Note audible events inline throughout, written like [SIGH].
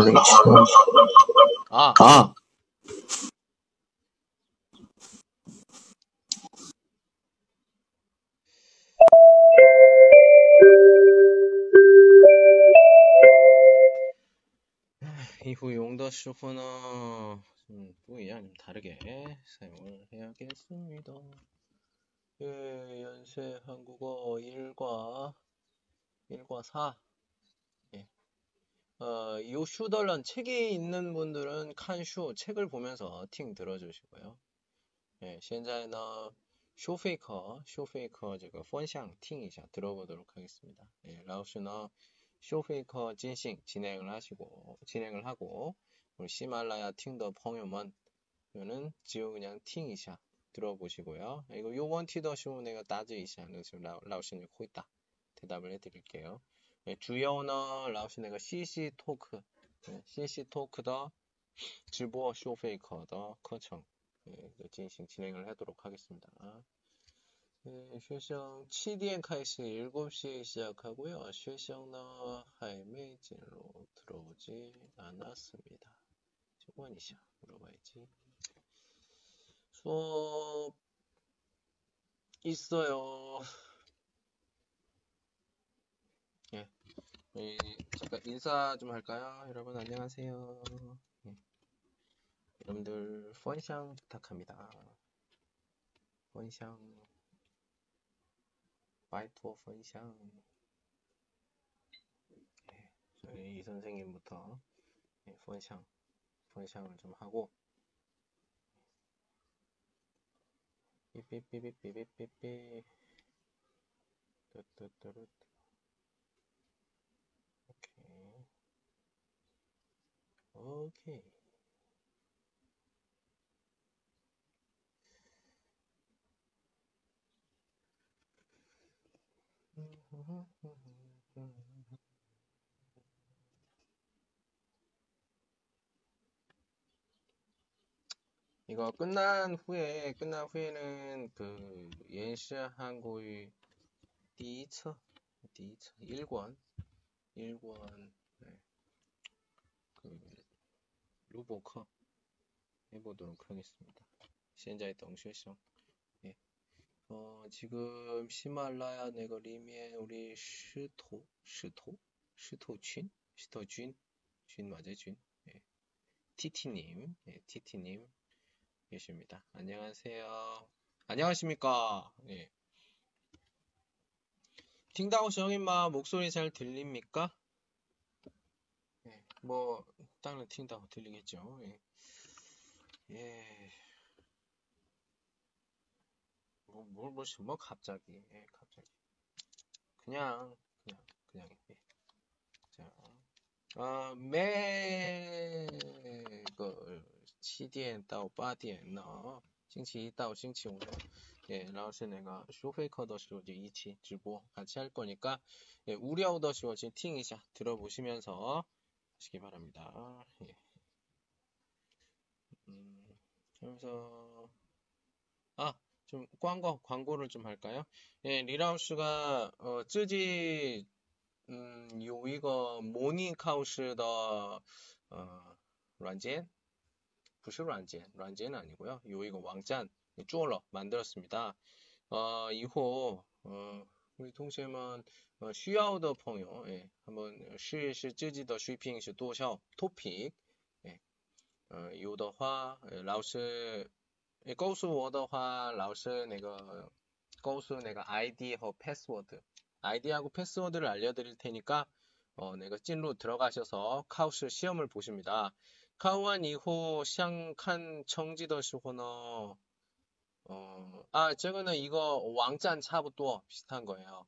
morning. 아, 아, 이후 용더 슈퍼는 음, 뿌이야 좀 다르게 사용을 해야겠습니다. 예, 연세 한국어 1과 1과 4. 예. 어, 요 슈덜런 책이 있는 분들은 칸슈 책을 보면서 팅 들어주시고요. 예, 现在呢 쇼페이커 쇼페이커 这个分享 팅이자 들어보도록 하겠습니다. 예, 라오스는 쇼페이커 진행 진행을 하시고 진행을 하고 우리 시말라야 팅더 펑요먼 는 지우 그냥 팅이샤 들어보시고요. 이거 요번 티더 쇼 내가 따지이샤 그래서 라오스는 코있다 대답을 해드릴게요. 예, 주요는 라오스 내가 CC 토크 예, CC 토크 더直播 쇼페이커 더 커청 예, 진행 진행을 하도록 하겠습니다. 네, 쉐성 7点 开始 7시에 시작하고요. 쉐성은 하이메이진로 들어오지 않았습니다. 조건이샤 물어봐야지. 수업 있어요. 예. 예. 잠깐 인사 좀 할까요? 여러분 안녕하세요. 예. 여러분들 펀샹 부탁합니다. 펀샹 바이토 펀샹 예. 저희 이 선생님부터 예. 펀샹 펀샹을 좀 하고 삐삐삐삐삐삐삐삐 뚜뚜뚜뚜 오케이 이거 끝난 후에 끝난 후에는 그 연시 한국의 第一册第一册 1권 1권 네. 그 로보 커 해보도록 하겠습니다. 현재 동시에성 예. 어, 지금 시말라야 내거 리미엔 우리 슈토, 슈토, 슈토쥔, 슈토쥔, 쥔 맞아요 쥔 예. 티티님 예, 티티님 계십니다. 안녕하세요. 안녕하십니까? 예. 팅다오 정인마 목소리 잘 들립니까? 예. 뭐 땅을 팅다오 들리겠죠. 예. 예. 뭐, 뭘, 뭘, 뭐, 갑자기, 예, 갑자기. 그냥, 그냥, 그냥, 예. 자, 아, 매, 그, 七点到八点呢，星期一到星期五呢， 예, 然后是那个收费课的时候就一起直播 같이 할 거니까 예, 우려더 시워 지금 팅이샤 들어보시면서 하시기 바랍니다. 예. 음, 그래서 아, 좀 광고 광고를 좀 할까요? 예, 리라우스가 어, 쯔지 음, 요 이거 모닝카우스 더 어, 란젠 不是软件, 란젠은 아니고요. 요 이거 왕짠 쭈얼러 만들었습니다. 어, 이후 어, 우리 동시에만 어, 需要的朋友 예, 한번 试试自己的水平是多少 토픽 예, 어, 有的话老师告诉我的话老师那个告诉那个 아이디 和 패스워드 아이디하고 패스워드를 알려드릴 테니까 어, 내가 찐로 들어가셔서 카우스 시험을 보십니다. 看完以后想看成绩的时候呢， 어, 아, 저거는 이거 왕짠 차부터 비슷한 거예요.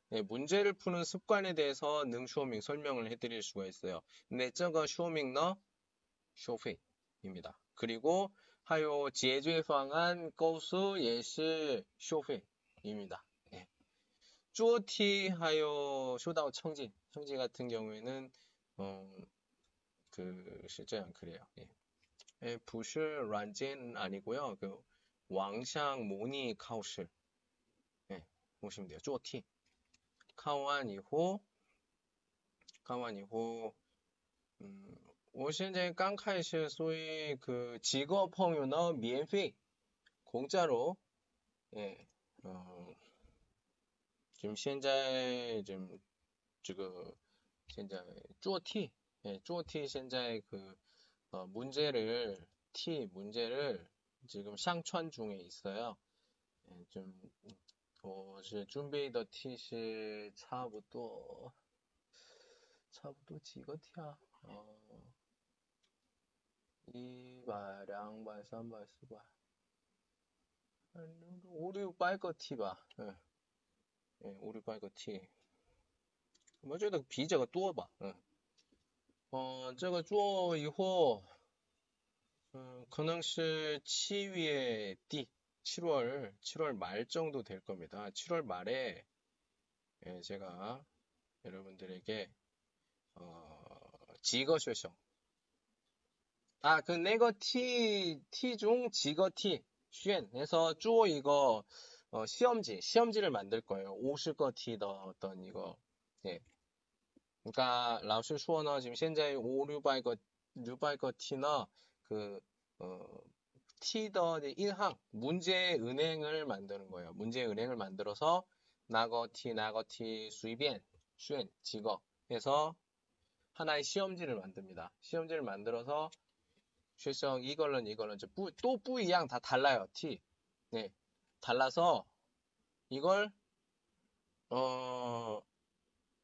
네, 문제를 푸는 습관에 대해서 능쇼밍 설명을 해드릴 수가 있어요. 네, 내적은 쇼밍너 쇼페입니다. 그리고 하요 지해주의 방안 고수 예시 쇼페입니다. 네. 쭈어티 하요 쇼다오 청지 청지 같은 경우에는 어, 그 실제 안 그래요. 예. 예, 부시 란젠 아니고요. 그 왕샹 모니 카우실 예, 보시면 돼요. 쪼티 看完以后看完以后嗯我现在刚开始，所以그 직업朋友呢免费공짜로 예, 어, 지금 현재 지금 这个 현재 쪼티 예, 쪼티 현재 그 어, 문제를 T 문제를 지금 상传 중에 있어요. 예, 좀 我是准备的题是差不多差不多几个题啊？哦。一百、两百、三百、四百，五六百个题吧，嗯，嗯，五六百个题，我觉得比这个多吧，嗯，哦，这个做以后，嗯，可能是七月底， 7월, 7월 말 정도 될 겁니다. 7월 말에 예, 제가 여러분들에게 어, 지거쇼쇼 아, 그 네거 T, T 중 지거 T, 쉔해서 쪼 이거 어, 시험지, 시험지를 만들 거예요. 50거 T 더 어떤 이거. 예. 그러니까 라오스 수어너 지금 현재 5, 600거 600거 T너 그 어, 티더 1항 문제 은행을 만드는 거예요. 문제 은행을 만들어서 나거티 나거티 수입엔 쉔 직업 해서 하나의 시험지를 만듭니다. 시험지를 만들어서 실성 이걸는 이걸는 또 뿌이양 다 달라요. 티 네. 달라서 이걸 어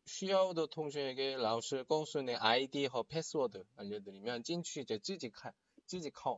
쉬어우드 통신에게 라오스 공순의 아이디 허 패스워드 알려드리면 찐취 이제 찌직할 찌직하.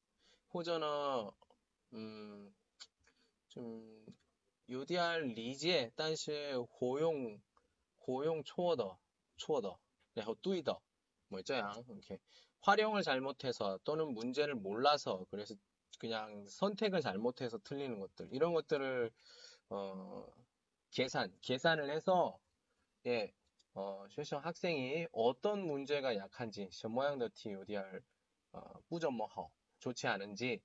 或者呢嗯，좀有点理解，但是活用活用错的，错的，然后对的，뭐这样，OK。 활용을 잘못해서 또는 문제를 몰라서 그래서 그냥 선택을 잘못해서 틀리는 것들 이런 것들을 어, 계산 계산을 해서 예, 어, 실시 학생이 어떤 문제가 약한지 什么样的题有点 어, 不怎么好 좋지 않은지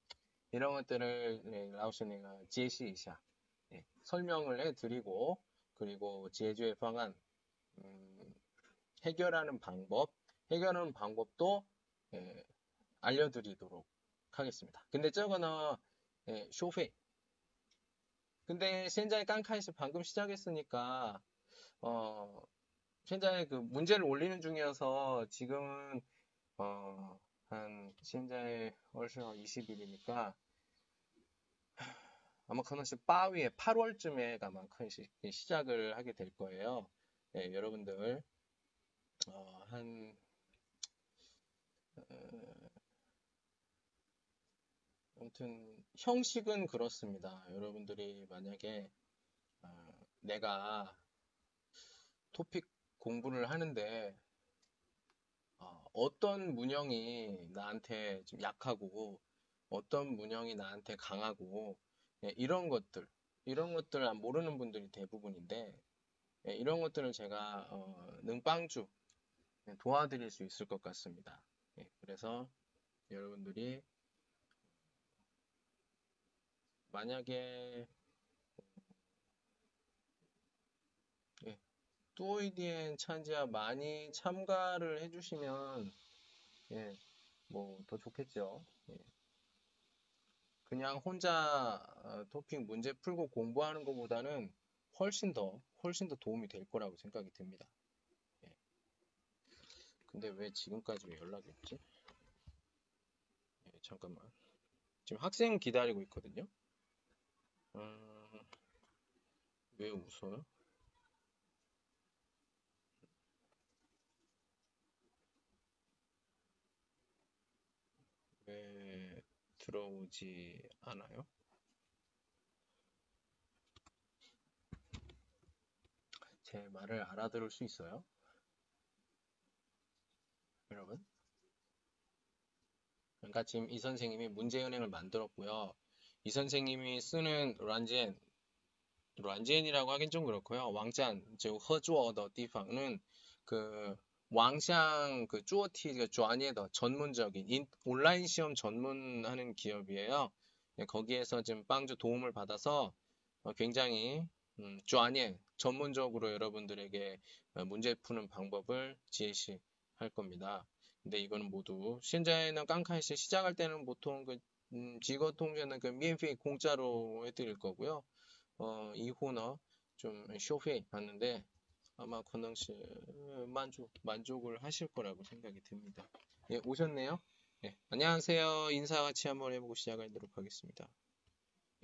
이런 것들을 네, 라오스네가 제시一下 예, 설명을 해드리고 그리고 제주의 방안 음, 해결하는 방법 해결하는 방법도 예, 알려드리도록 하겠습니다. 근데 저거는 예, 쇼페. 근데 현재 깡카이스 방금 시작했으니까 어 현재 그 문제를 올리는 중이어서 지금은 어 한 현재 월세 20일이니까 아마 그것이 빠위에 8월쯤에 아마 큰 시작을 하게 될 거예요. 예, 여러분들 어, 한 아무튼 형식은 그렇습니다. 여러분들이 만약에 어, 내가 토픽 공부를 하는데 어, 떤 문형이 나한테 좀 약하고 어떤 문형이 나한테 강하고 예, 이런 것들 이런 것들을 모르는 분들이 대부분인데 예, 이런 것들을 제가 어, 능빵주 예, 도와드릴 수 있을 것 같습니다. 예, 그래서 여러분들이 만약에 예, 뚜오이디엔 찬지아 많이 참가를 해주시면 예, 뭐 더 좋겠죠. 예. 그냥 혼자 어, 토픽 문제 풀고 공부하는 것보다는 훨씬 더 훨씬 더 도움이 될 거라고 생각이 듭니다. 근데 왜 지금까지 왜 연락이 없지? 예, 잠깐만. 지금 학생 기다리고 있거든요. 음, 왜 웃어요? 왜 들어오지 않아요? 제 말을 알아들을 수 있어요? 여러분? 그러니까 지금 이 선생님이 문제은행을 만들었고요. 이 선생님이 쓰는 란젠, 란젠이라고 하긴 좀 그렇고요. 왕짠, 즉 허주어 더 디팡은 그 왕샹 그 쭈어티 그 쭈아니에더 전문적인 인, 온라인 시험 전문하는 기업이에요. 네, 거기에서 지금 빵주 도움을 받아서 어, 굉장히 음, 쭈아니에 전문적으로 여러분들에게 어, 문제 푸는 방법을 제시할 겁니다. 근데 이거는 모두 현재는 깡카이시 시작할 때는 보통 그 음, 직업 통제는 그 미엔페이 공짜로 해드릴 거고요. 어, 이후는 좀 쇼페이 하는데 아마 건능씨 만족 만족을 하실 거라고 생각이 듭니다. 예, 오셨네요. 예, 안녕하세요. 인사 같이 한번 해보고 시작하도록 하겠습니다.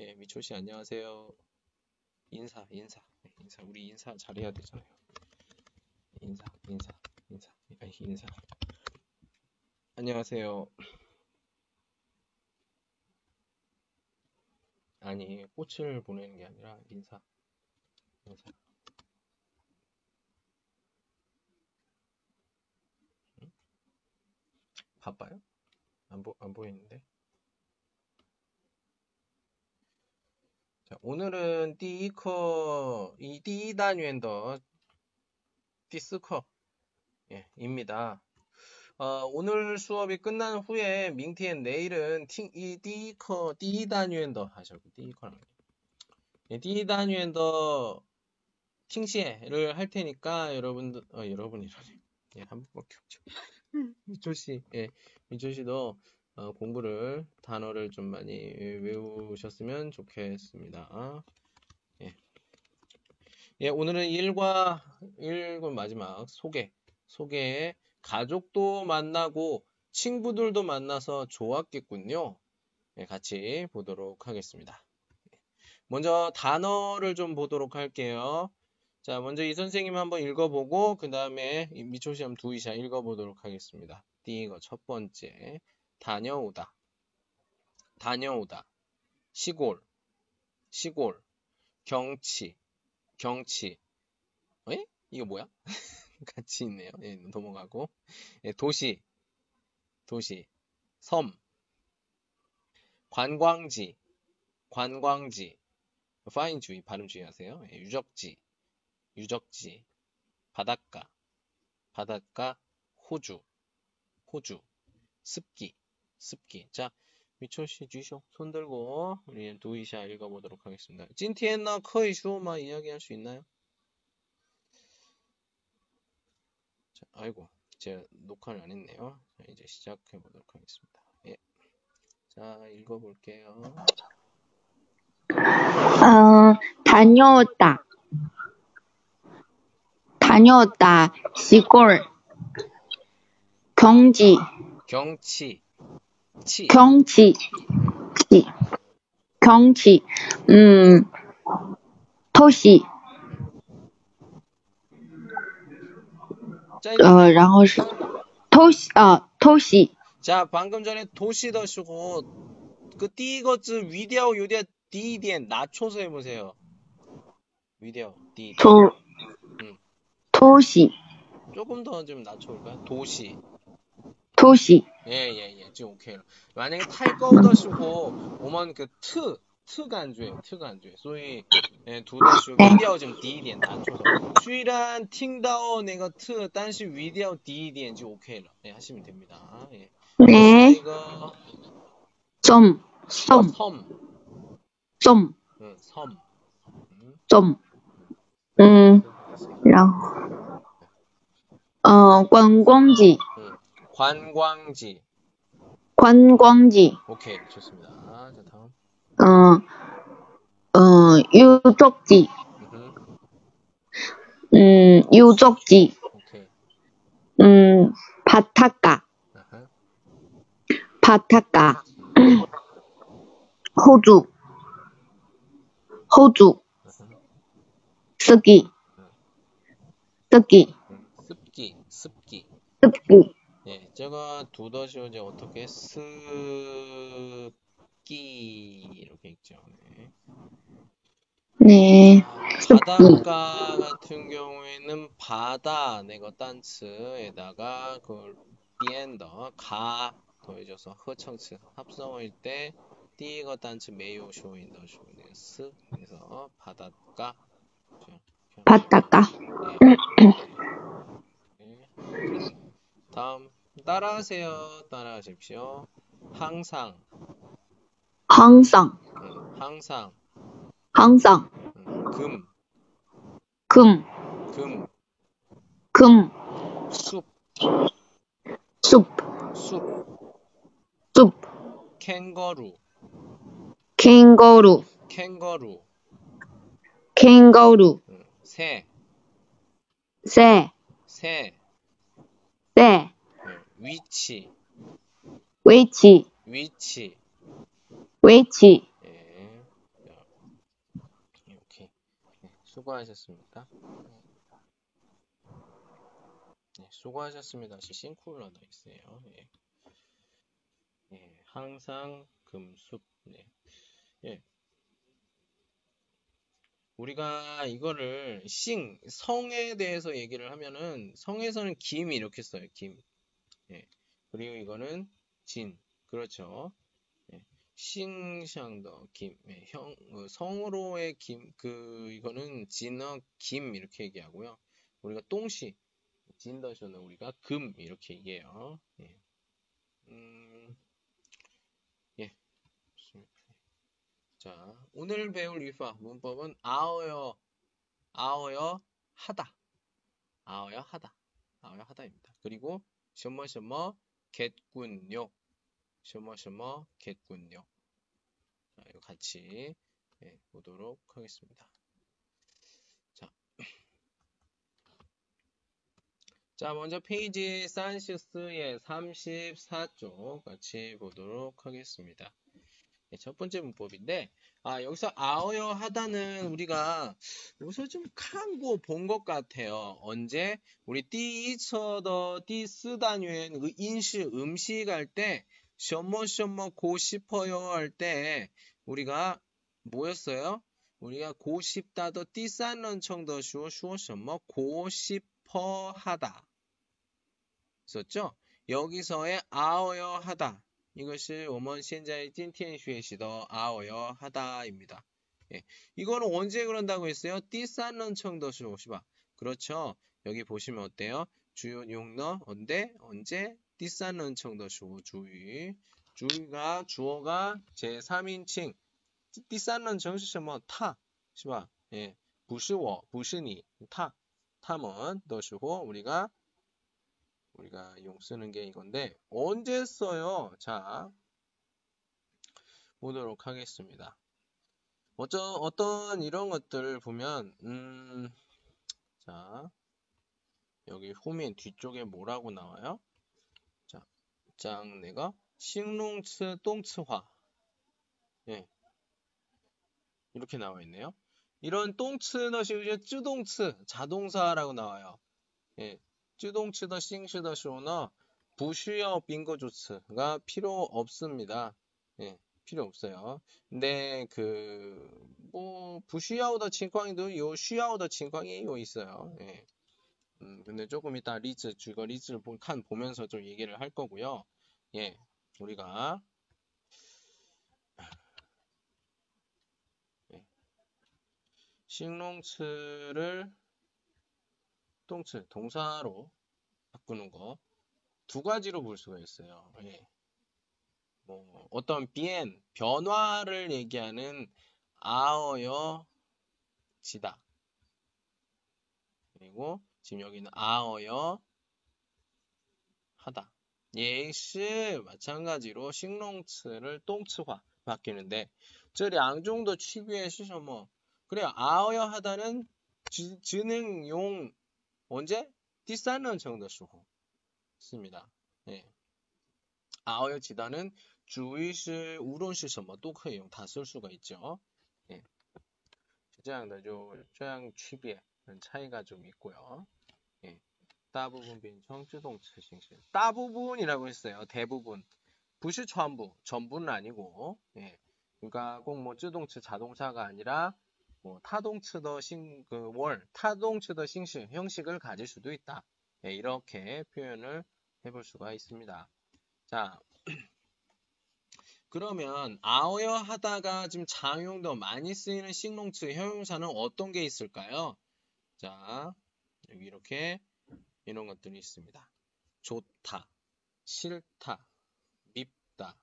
예, 미초 씨 안녕하세요. 인사, 인사, 예, 인사. 우리 인사 잘해야 되잖아요. 인사, 인사, 인사, 아니, 인사. 안녕하세요. 아니, 꽃을 보내는 게 아니라 인사. 인사. 바빠요? 안, 보, 안 보이는데? 자, 오늘은 第一课, 이 第一单元的 第四课, 예, 입니다. 어, 오늘 수업이 끝난 후에 민티엔 내일은 팅, 이 디커 디단위엔더 하셔고 디커랑 예, 디단위엔더 팅시에를 할 테니까 여러분들 어, 여러분이라니 예, 한 번밖에 없죠. 미초 씨, 예, 미초 씨도 어, 공부를 단어를 좀 많이 외우셨으면 좋겠습니다. 예. 예, 오늘은 1과 1권 마지막 소개 소개 가족도 만나고 친구들도 만나서 좋았겠군요. 네, 같이 보도록 하겠습니다. 먼저 단어를 좀 보도록 할게요. 자, 먼저 이 선생님 한번 읽어보고 그 다음에 미초시험 두이샤 읽어보도록 하겠습니다. 띠거 첫 번째. 다녀오다. 다녀오다. 시골. 시골. 경치. 경치. 에? 이거 뭐야? [LAUGHS] 같이 있네요. 예, 넘어가고. 예, 도시, 도시, 섬, 관광지, 관광지, 파인 주의, 발음 주의하세요. 예, 유적지, 유적지, 바닷가, 바닷가, 호주, 호주, 습기, 습기. 자, 미초시 주쇼 손 들고 우리 도이샤 읽어보도록 하겠습니다. 찐티엔나 커이 슈오마 이야기할 수 있나요? 아이고, 제가 녹화를 안 했네요. 자, 이제 시작해 보도록 하겠습니다. 예. 자, 읽어볼게요. 어, 다녀왔다. 다녀왔다. 시골. 경지. 경치. 치. 경치. 치. 경치. 음, 도시. 呃，然后是偷袭啊，偷袭。 자, 방금 전에 도시더 쓰고 그 띠거즈 위디오 요디아 디디엔 낮춰서 해보세요. 위디오 디. 토, 음. 토시, 조금 더 좀 낮춰볼까요? 도시. 토시. 예, 예, 예. 지금 오케이. 만약에 탈거더 쓰고 오면 그 트, 트가 안 줘요. 트가 안 줘요. 所以 예, 두더 쓰고 위디오 좀 디디엔 낮춰서. 虽然听到那个特，但是语调低一点就 OK 了。 예, 하시면 됩니다. 예. 네, 이거 좀, 좀, 섬, 좀, 응, 섬. 음, 좀. 음, 然后，呃，观光지, 응. 관광지. 관광지. 오케이, 좋습니다. 자, 다음. 어, 어, 유적지, 음흠, 음, 유적지, 오케이. 음, 바닷가, 아하. 바닷가, 호주, 호주, 습기, 습기, 음, 습기, 습기. 습기, 예, 제가 두더쇼 이제 어떻게 습기 이렇게 있죠. 네. 네, 아, 습기, 바닷가 같은 경우에는 바다 내거 단츠에다가 그 비엔더 가 더해져서 허청츠 합성어일 때 띠거 단츠 메요 쇼인 더 쇼는 스 그래서 바닷가 그렇죠? 네. 다음 따라하세요. 따라하십시오. 항상. 항상, 음, 항상. 항상, 음, 금. 금, 금, 금, 숲, 숲, 숲, 숲, 캥거루, 캥거루, 캥거루, 캥거루, 음, 새, 새, 새, 새, 음, 위치, 위치, 위치, 위치, 예, 자, 이렇게 네, 수고하셨습니다. 네, 수고하셨습니다. 싱쿨러도 있어요. 예. 예, 항상 금숙. 네. 예. 우리가 이거를 싱, 성에 대해서 얘기를 하면은 성에서는 김 이렇게 써요. 김. 예. 그리고 이거는 진. 그렇죠. 예. 싱샹더 김. 예. 형, 어, 성으로의 김, 그, 이거는 진어 김 이렇게 얘기하고요. 우리가 똥시, 진더쇼는 우리가 금 이렇게 얘기해요. 예. 음, 예. 좋습니다. 자, 오늘 배울 유파 문법은 아어여, 아어여 하다, 아어여 하다, 아어여 하다입니다. 그리고 什么什么 겠군요, 什么什么 겠군요. 자, 이거 같이 예, 보도록 하겠습니다. 자, 자, 먼저 페이지 산시스의 34쪽 같이 보도록 하겠습니다. 네, 첫 번째 문법인데, 아, 여기서 아어여 하다는 우리가 여기서 좀 칸고 본 것 같아요. 언제? 우리 띠이처더 띠쓰다뉴엔 그 인시 음식 할 때, 셔머 셔머 고 싶어요 할 때, 우리가 뭐였어요? 우리가 고 싶다 더 띠싼런 청더 슈어 슈어 셔머 고 싶어 하다. 있었죠? 여기서의 아어여 하다. 이것이 오먼 신자의 찐티엔슈에시더 아어여 하다입니다. 예, 이거는 언제 그런다고 했어요? 띠싼런 청도시 오시바. 그렇죠. 여기 보시면 어때요? 주요 용너 언제? 언제 띠싼런 청도시 주의 주의가 주어가 제 3인칭 띠싼런 정시시면 뭐, 타 시바. 예, 부시워 부시니 타 타먼 도시고 우리가 우리가 용 쓰는 게 이건데 언제 써요? 자 보도록 하겠습니다. 어쩌, 어떤 이런 것들을 보면 음, 자 여기 후면 뒤쪽에 뭐라고 나와요? 자, 장 내가 싱롱츠 똥츠화 예 이렇게 나와 있네요. 이런 똥츠는 쯔동츠 자동사라고 나와요. 예, 自动词的 싱시더 쇼너 부需要 빙거조츠가 필요 없습니다. 예, 필요 없어요. 근데 그 뭐 부需要的 情况도 요 需要的 情况이 요 있어요. 예. 음, 근데 조금 이따 리즈 주거 리즈를 칸 보면서 좀 얘기를 할 거고요. 예, 우리가 예. 싱롱츠를 통칭 동사로 바꾸는 거 두 가지로 볼 수가 있어요. 예. 뭐 어떤 비엔 변화를 얘기하는 아어여지다 그리고 지금 여기는 아어여 하다. 예시 마찬가지로 식농츠를 똥츠화 바뀌는데 저양 정도 취비해 쓰셔 뭐 그래 아어여 하다는 지능용 언제? 第三人称的时候 씁니다. 예. 아어여 지다는 주의是 우론是 什么都可以用다 쓸 수가 있죠. 예. 这样的就这样区别 차이가 좀 있고요. 예. 大部分变成自动词形式. 다부분이라고 했어요. 대부분. 不是 전부. 전부는 아니고. 예. 그러니까 꼭 뭐自动词 자동차가 아니라 뭐 타동 츠더 싱, 그 월, 타동 츠더 싱시 형식을 가질 수도 있다. 예, 이렇게 표현을 해볼 수가 있습니다. 자, [CLEARS THROAT] 그러면 아어여 하다가 지금 장용도 많이 쓰이는 싱롱츠 형용사는 어떤 게 있을까요? 자, 여기 이렇게 이런 것들이 있습니다. 좋다, 싫다, 밉다,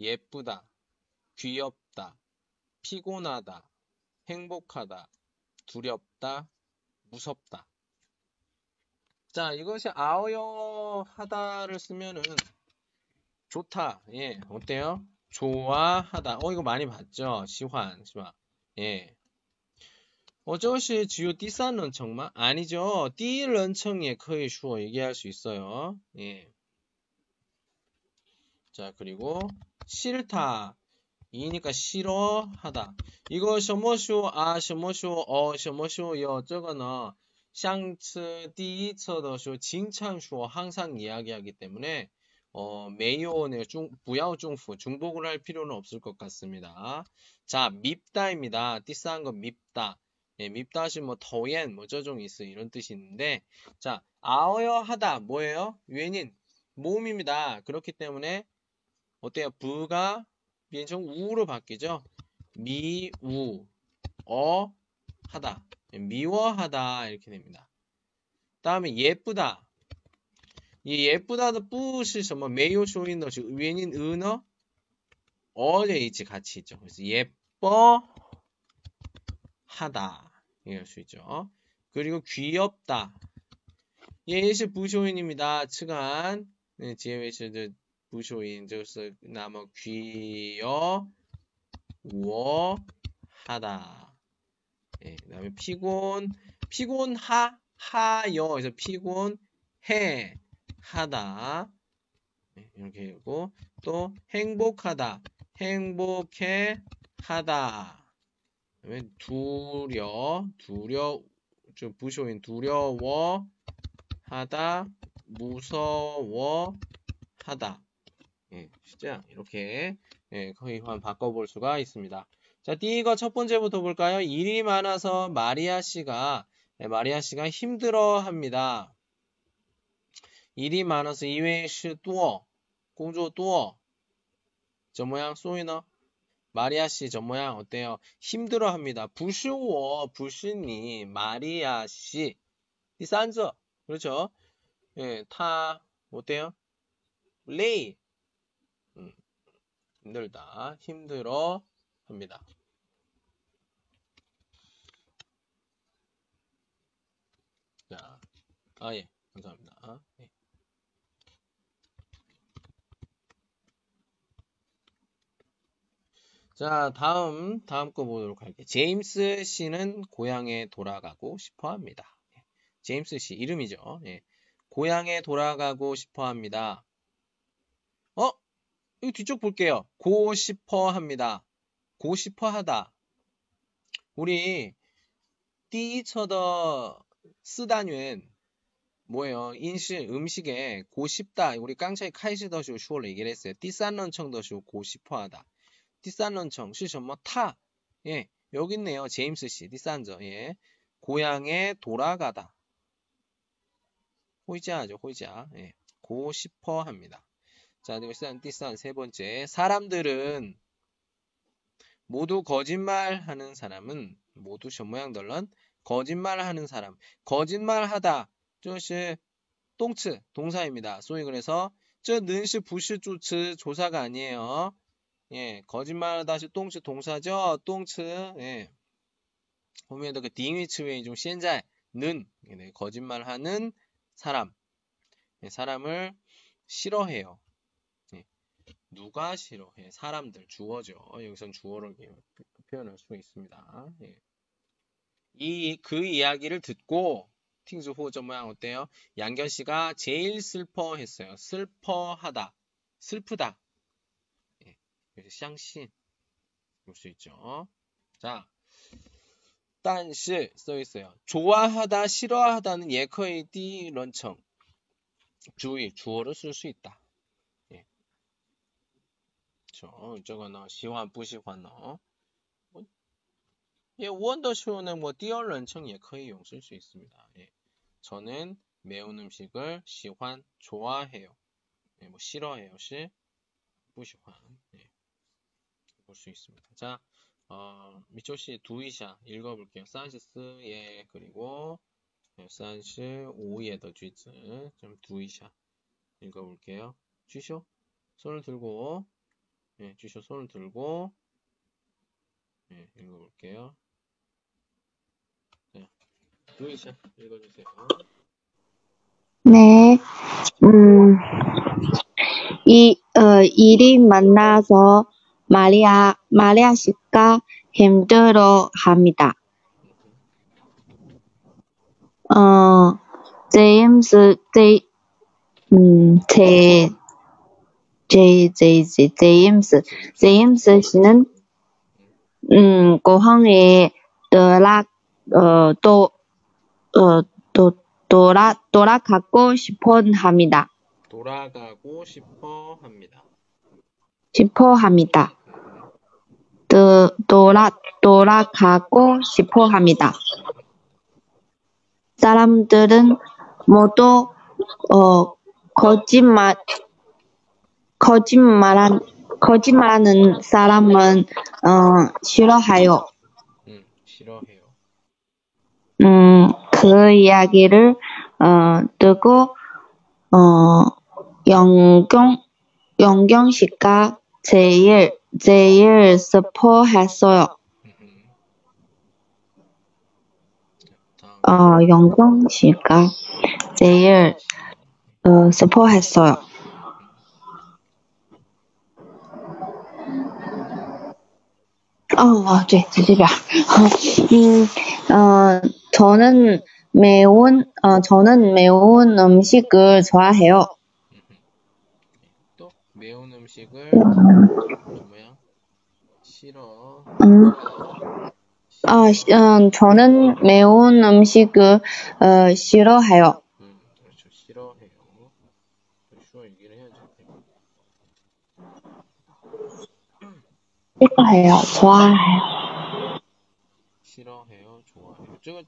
예쁘다, 귀엽다, 피곤하다, 행복하다, 두렵다, 무섭다. 자, 이것이 아어여 하다를 쓰면은 좋다. 예, 어때요? 좋아하다. 어, 이거 많이 봤죠? 시환, 시환. 예. 어저씨 지요 띠싼 정말 아니죠. 띠 런청에 거의 쉬워 얘기할 수 있어요. 예. 자, 그리고 싫다. 이니까 싫어하다. 이거 什么쇼 아, 什么쇼 어, 什么쇼요. 저거는 샹츠 디처더쇼 칭찬쇼 항상 이야기하기 때문에 어, 메이오의 중, 부야오 중fu 중복을 할 필요는 없을 것 같습니다. 자, 밉다입니다. 띠스한 거 밉다. 예, 밉다시 뭐 더옌 뭐 저종 있어 이런 뜻이 있는데 자, 아어여 하다 뭐예요? 유엔인 모음입니다. 그렇기 때문에 어때요? 부가 비행청 우로 바뀌죠. 미우 어 하다 미워하다 이렇게 됩니다. 다음에 예쁘다 이 예쁘다도 뿌시 정말 매요 쇼인너 즉 위에는 은어 어제 있지 같이 있죠. 그래서 예뻐하다 이럴 수 있죠. 그리고 귀엽다 예시 부쇼인입니다. 측한 네, 지혜의 시들 무쇼인 즉즉 나무 귀여 워 하다. 예, 다음에 피곤 피곤하 하여. 그래서 피곤해 하다. 예, 이렇게 되고 또 행복하다 행복해 하다. 그다음에 두려 두려 좀 부쇼인 두려워 하다 무서워 하다. 예, 시장 이렇게 예, 거의만 바꿔볼 수가 있습니다. 자, 띠거 첫 번째부터 볼까요? 일이 많아서 마리아 씨가 예, 마리아 씨가 힘들어합니다. 일이 많아서 이외시 뚜어 공조 뚜어 저 모양 소이너 마리아 씨 저 모양 어때요? 힘들어합니다. 부시워 부시니 마리아 씨 디산저 그렇죠? 예, 타 어때요? 레이 힘들다 힘들어 합니다. 자, 아 예, 감사합니다. 예. 자, 다음, 다음 거 보도록 할게요. 제임스 씨는 고향에 돌아가고 싶어 합니다. 예. 제임스 씨, 이름이죠. 예. 고향에 돌아가고 싶어 합니다. 어? 이 뒤쪽 볼게요. 고 싶어 합니다. 고 싶어 하다. 우리, 띠처더 쓰다뉴엔 뭐예요? 인식, 음식에 고 싶다. 우리 깡차이 카이시더쇼 슈어로 얘기를 했어요. 띠싼런청더쇼 고 싶어 하다. 띠싼런청 시셔뭐 타. 예, 여기 있네요. 제임스 씨, 띠싼저. 예. 고향에 돌아가다. 호이자죠, 호이자. 예. 고 싶어 합니다. 자, 그리고 띠싼, 띠싼 세 번째. 사람들은 모두 거짓말하는 사람은 모두 셔모양덜런 거짓말하는 사람. 거짓말하다. 这是 똥츠 동사입니다. 소위 그래서 这는시 부시 조츠 조사가 아니에요. 예, 거짓말다시 똥츠 동사죠. 똥츠. 예. 后面的그 딩위츠웨이 좀 현재 는 네, 거짓말하는 사람. 예, 사람을 싫어해요. 예. 누가 싫어해? 사람들 주어죠. 여기선 주어로 표현할 수 있습니다. 예. 이 그 이야기를 듣고 팅즈호 저 모양 어때요? 양견 씨가 제일 슬퍼했어요. 슬퍼하다. 슬프다. 그래서 샹신 볼 수 있죠. 자, 但是써 있어요. 좋아하다, 싫어하다는 예커의 띠 런청. 주의, 주어를 쓸수 있다. 예. 저, 저거는 시환, 부시환어. 뭐, 예, 원더쇼는 뭐 띠얼 런청 예커의 용쓸수 있습니다. 예. 저는 매운 음식을 시환, 좋아해요. 예, 뭐 싫어해요, 시, 부시환. 예. 볼 수 있습니다. 자, 어, 미초 씨 두이샤 읽어 볼게요. 산시스 예 그리고 산시 오예 더 쥐즈 좀 두이샤 읽어 볼게요. 쥐쇼 손을 들고 예, 쥐쇼 손을 들고 예, 읽어볼게요. 자, 두이샤 읽어주세요. 네. 음, 이, 어, 일이 만나서 마리아, 마리아 씨가 힘들어 합니다. 어, 제임스, 제, 음, 제, 제, 제, 제, 제임스, 제임스 씨는, 음, 공항에 돌아, 어, 또, 어, 또, 돌아, 돌아가고 싶어 합니다. 돌아가고 싶어 합니다. 싶어 합니다. 도, 돌아, 돌아가고 싶어 합니다. 사람들은 모두, 어, 거짓말, 거짓말한, 거짓말하는 사람은, 어, 싫어해요. 음, 싫어해요. 음, 그 이야기를, 어, 듣고, 어, 영경, 영경 씨가 제일, 제일 스포했어요. 어, 영경 씨가 제일, 어, 스포했어요. 어, 네, 드디어. 음, 어, 저는 매운, 어, 저는 매운 음식을 좋아해요. 또 매운 음식을 저 뭐야? 싫어. 음, 아, 시- 음, 저는 매운 음식을, 어, 싫어해요. 음, 그렇죠. 싫어해요. 쉬워 얘기를 해야죠. 싫어해요. 좋아해요. 싫어해요. 좋아해요. 这个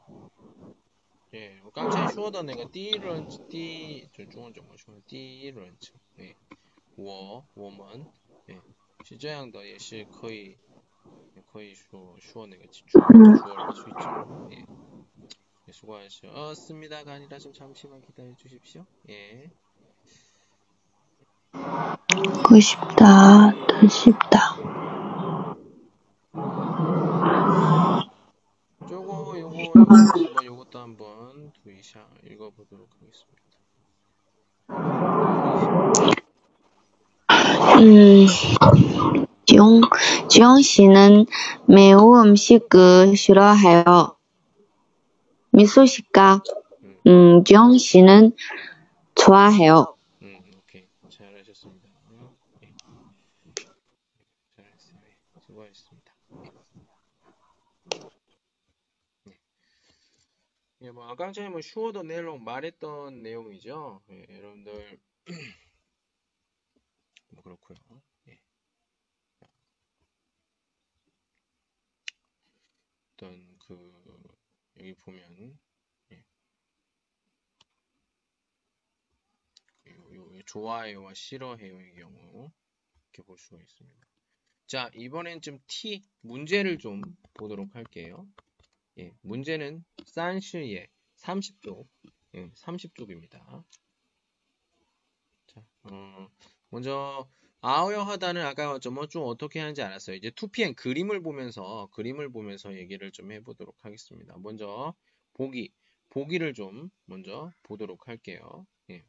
예, 刚才说的那个第一轮第一就中文怎么说？第一轮称，哎，我我们，哎，是这样的，也是可以，也可以说说那个主主어를 수 있죠. 예. 예, 수고하셨어요. 어, 습니다가 아니라 좀 잠시만 기다려 주십시오. 예. 듣고 싶다. 듣고 싶다. 요거 요거 한번 요것도 한번 두이샤 읽어보도록 하겠습니다. 음, 지용, 지용 씨는 매운 음식을 싫어해요. 미소 씨가, 음, 음, 지용 씨는 좋아해요. 음, 오케이. 잘하셨습니다. 예. 잘했어요. 예, 수고하셨습니다. 예. 뭐 슈어더 내용 말했던 내용이죠. 예, 여러분들 [CLEARS THROAT] 뭐 그렇고요. 예. 어떤 그 여기 보면 예. 요, 요, 요 좋아해요와 싫어해요의 경우 이렇게 볼 수가 있습니다. 자, 이번엔 좀 T 문제를 좀 보도록 할게요. 예, 문제는 산시의 30쪽, 예, 30쪽입니다. 자, 어, 먼저 아어여 하다는 아까 좀, 좀 어떻게 하는지 알았어요. 이제 2PM 그림을 보면서 그림을 보면서 얘기를 좀 해보도록 하겠습니다. 먼저 보기, 보기를 좀 먼저 보도록 할게요. 예.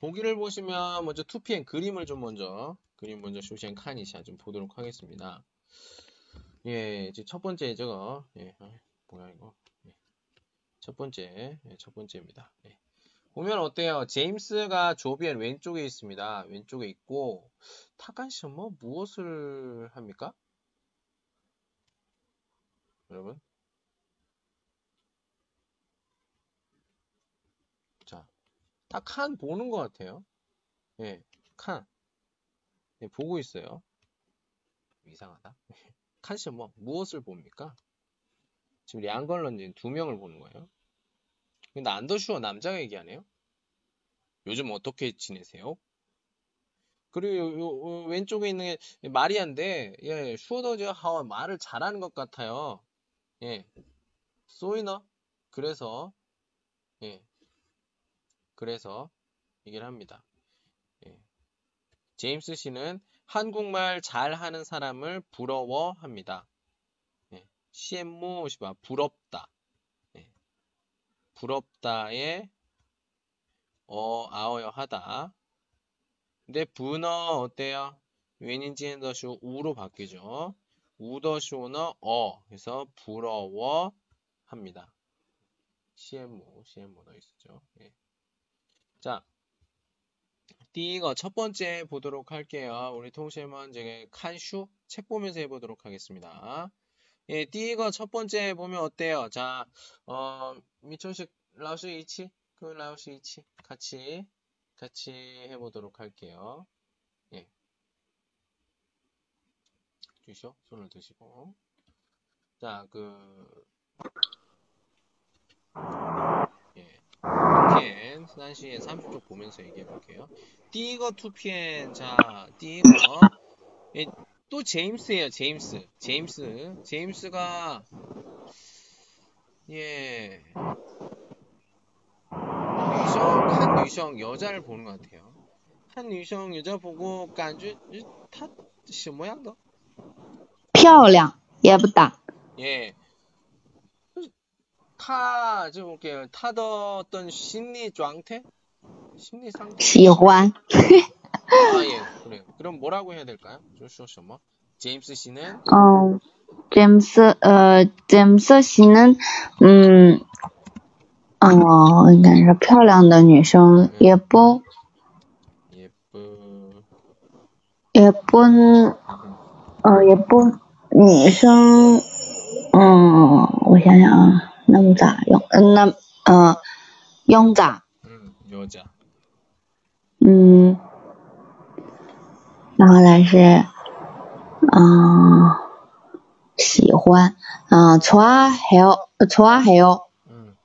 보기를 보시면 먼저 2PM 그림을 좀 먼저 그림 먼저 쇼시엔 칸이샤 좀 보도록 하겠습니다. 예, 이제 첫 번째 저거 예, 아, 뭐야 이거 예. 첫 번째 예, 첫 번째입니다. 예. 보면 어때요? 제임스가 조비엔 왼쪽에 있습니다. 왼쪽에 있고 타칸 뭐 무엇을 합니까? 여러분 자, 딱칸 보는 것 같아요. 예, 칸. 예, 보고 있어요. 이상하다. 칸시 뭐 무엇을 봅니까? 지금 양걸런진 두 명을 보는 거예요. 근데 안더슈어 남자가 얘기하네요. 요즘 어떻게 지내세요? 그리고 요, 요, 왼쪽에 있는 게 마리아인데, 예, 슈어더즈 하와 말을 잘하는 것 같아요. 예, 소이너. 그래서, 예, 그래서 얘기를 합니다. 예. 제임스 씨는 한국말 잘하는 사람을 부러워합니다. 예. 시엠모 시바 부럽다. 예. 부럽다에 어 아어여 하다. 근데 분어 어때요? 웬인지엔더쇼 우로 바뀌죠. 우더쇼너 어 그래서 부러워합니다. 시엠모 시엠모 더 있죠. 예. 자, 第一个 첫 번째 보도록 할게요. 우리 통실만 제가 칸슈 책 보면서 해보도록 하겠습니다. 예, 第一个 첫 번째 보면 어때요? 자, 어, 미초식 라오스 이치, 그 라오스 이치 같이 같이 해보도록 할게요. 예, 주시오. 손을 드시고. 자, 그 예. 片 스난시에 30쪽 보면서 얘기해 볼게요. 第一个 2편 자, 第一个 예, 또 제임스예요. 제임스. 제임스. 제임스가 예. 유성 한 유성 여자를 보는 것 같아요. 한 유성 여자 보고 感觉他什么样的?漂亮也不大 예. 타, 좀 볼게요. 타더 어떤 심리状态? 심리 상태? 喜欢 아, 예, 그래요. 그럼 뭐라고 해야 될까요? 조슈 셔머? 제임스 씨는 嗯，詹姆斯呃，詹姆斯西能嗯哦，应该是漂亮的女生，也不 예쁘, 也不呃也不女生，嗯，我想想啊， 那么咋用？嗯，那呃，用咋？ 음, 여자. 嗯，然后来是，嗯，喜欢，嗯，좋아해요좋아해요 음,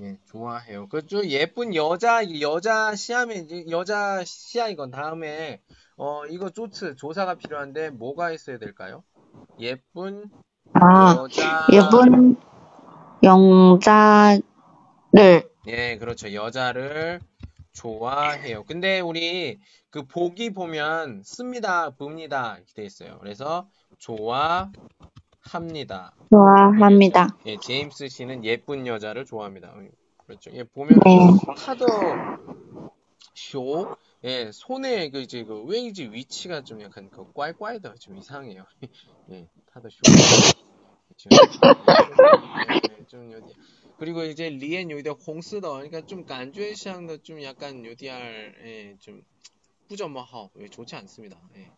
예, 좋아해요. 그저 예쁜 여자, 여자 시하면 이제 여자 시야 이건 다음에 어 이거 조츠 조사가 필요한데 뭐가 있어야 될까요? 예쁜 아, 여자. 예쁜 영자를 예, 그렇죠. 여자를 좋아해요. 근데 우리 그 보기 보면 씁니다, 봅니다 이렇게 돼 있어요. 그래서 좋아합니다. 좋아합니다. 예, 제임스 씨는 예쁜 여자를 좋아합니다. 음, 그렇죠. 예, 보면 네. 타더 쇼, 예, 손에 그 이제 그 웨이지 위치가 좀 약간 그 꽈이꽈이더 좀 이상해요. [LAUGHS] 예, 타더 쇼. 지금 예, 좀 어디 [LAUGHS] 그리고 이제 리엔 요디아 홍스더 그러니까 좀 간주에샹도 좀 약간 요디알 예, 좀 뿌저머하오 예, 좋지 않습니다. 예.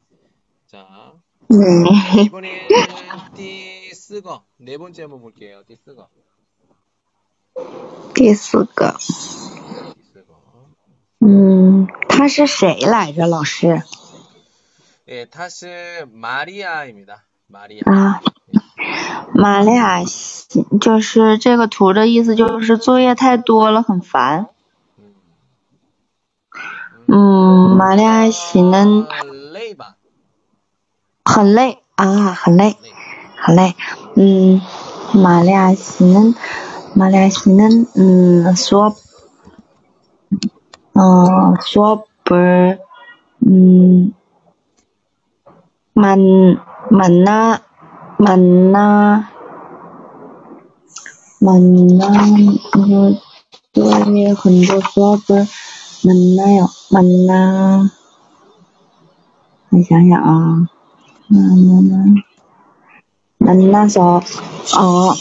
자, 네. 이번에는 띠쓰거 네 번째 한번 볼게요. 띠쓰거 第四个， 띠쓰거 嗯，他是谁来着，老师？ 예, 타스 마리아입니다. 마리아 啊， 玛利亚西，就是这个图的意思，就是作业太多了，很烦。嗯，玛利亚西呢，很累吧？很累啊，很累，很累。嗯，玛利亚西呢，玛利亚西呢，嗯，说，嗯，说，不是，嗯，满，满呢。 满那满那那个作业很多说不是满那哟，满那，我想想啊。嗯，那那时候，哦，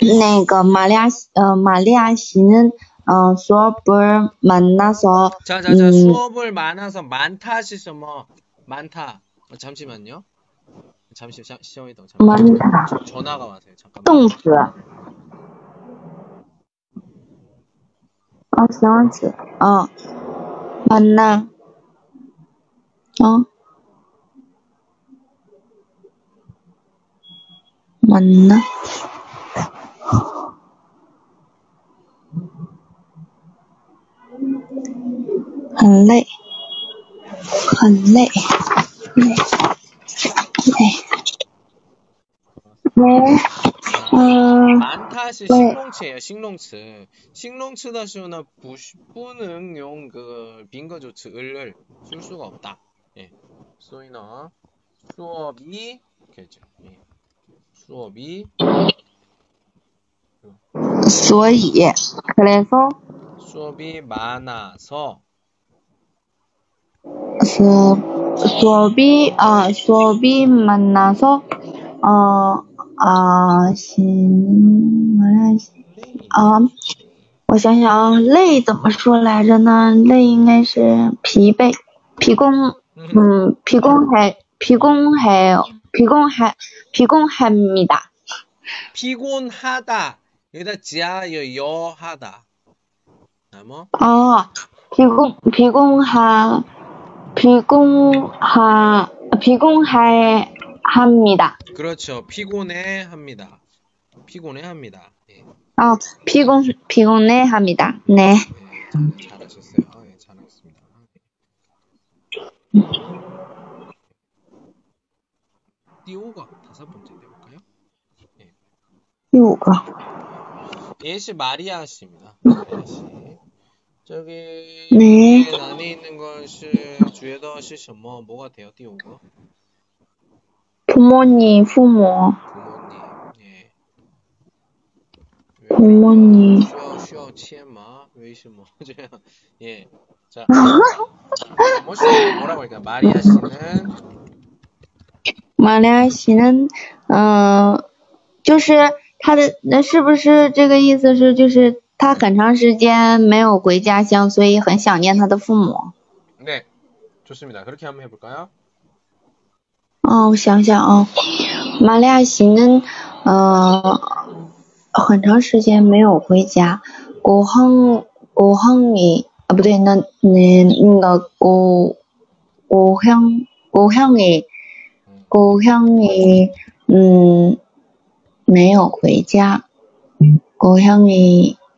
那个玛利亚，呃，玛利亚西能， 어, 수업을 만나서 자자자 음. 수업을 많아서 많다是什么 많다 어, 잠시만요 잠시 시- 시험이다 잠깐 많다. 전화가 와서요 잠깐만 动词。哦，形容词。哦， 만나. 어? 만나? 한累，很累，累， 네. 네. 어, 안타시 네. 식농츠예요. 식농츠. 식농츠 다시오나 부분응용 그 빙거조츠 을을 쓸 수가 없다. 예. 소이나 수업이 그죠. 예. 수업이 所以 예. 그래서 수업이 많아서 수, 수업이 아 수업이 만나서 어啊行完了啊，我想想啊，累怎么说来着呢？累应该是疲惫、疲工，嗯，疲工还疲工还疲工还疲工합니다。 피곤하다 여기다 지하여 여하다 나뭐 哦，疲工疲工하 비공하 비공할 합니다. 그렇죠. 피곤해 합니다. 피곤해 합니다. 예. 아 피곤 피곤해 합니다. 네. 예, 잘하셨어요. 아, 예, 잘하셨습니다. 띠오가 다섯 번째 내볼까요? 예. 띠오가 예, 예시 마리아 씨입니다. 마리아 씨. 저기 네. 네, 안에 있는 것이 주에더 시什么 뭐가 돼요? 띄우고 부모님, 부모, 부모님. 예. 부모님. 需要需要签吗?为什么这样? 예. 자. 뭐 뭐라고 할까요? 마리아 씨는 马来西人，嗯、就是他的，那是不是这个意思是，就是 他很长时间没有回家乡，所以很想念他的父母。 네. 좋습니다. 그렇게 한번 해 볼까요? 哦，我想想啊，马来西人，呃，很长时间没有回家，고항고항이啊，不对，那那那个고고향고향이 음. 고향이嗯，没有回家，고향이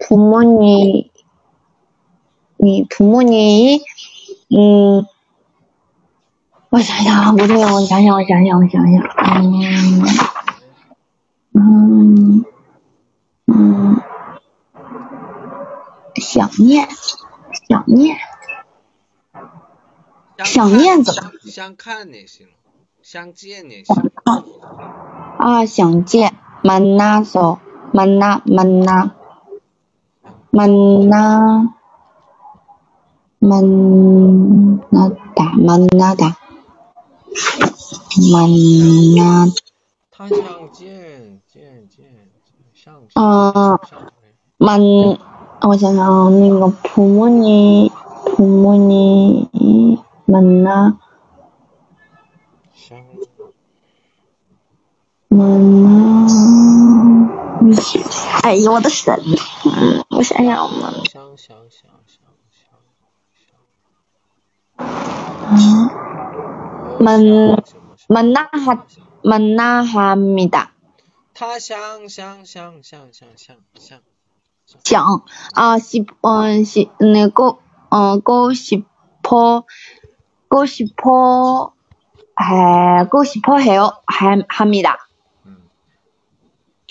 부모님，你부모님，嗯，我想想啊，不对，我想想，我想想，我想想，嗯，嗯，嗯。想念，想念，想念怎么相看也行，相见也行。啊？想见，mannaso manna manna manna mannada mannada manna 他想见，见见相啊相 man，我想想啊，那个普莫尼普莫尼 manna 相 manna，嗯，哎呦我的神！嗯，我想想，我们想想想想想，嗯，门门纳哈门纳哈米达，他想想想想想想想想啊西嗯西那个嗯高西坡高西坡还高西坡还有还哈米达。嗯 嗯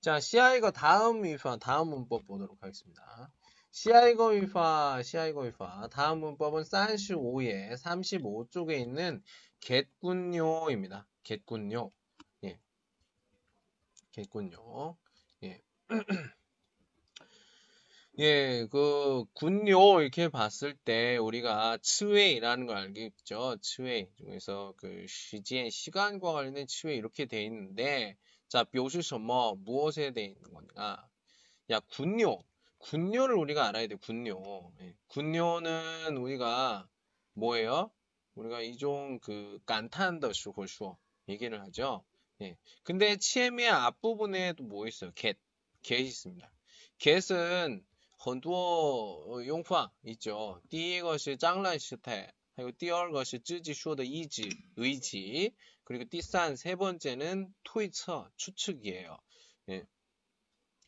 자, CI거 다음 위파, 다음 문법 보도록 하겠습니다. CI거 위파, CI거 위파. 다음 문법은 35에 35쪽에 있는 겟군요입니다. 겟군요. 예. 겟군요. 예. [CLEARS THROAT] 예, 그 군요 이렇게 봤을 때 우리가 츠웨이라는 걸 알겠죠? 츠웨이 중에서 그 시간 시간과 관련된 츠웨이 이렇게 돼 있는데 자, 表示什么 무엇에 돼 있는 거냐? 야, 군요. 군요를 우리가 알아야 돼. 군요. 예. 군요는 우리가 뭐예요? 우리가 이종 그 깐탄더 슈호슈 얘기를 하죠. 예. 근데 치에미의 앞부분에도 뭐 있어요? get. get 있습니다. get은 很多用法 있죠. 第一个是张兰时态, 그리고 第二个是自己说的 의지, 의지. 그리고 第三, 세 번째는推测, 추측이에요. 예.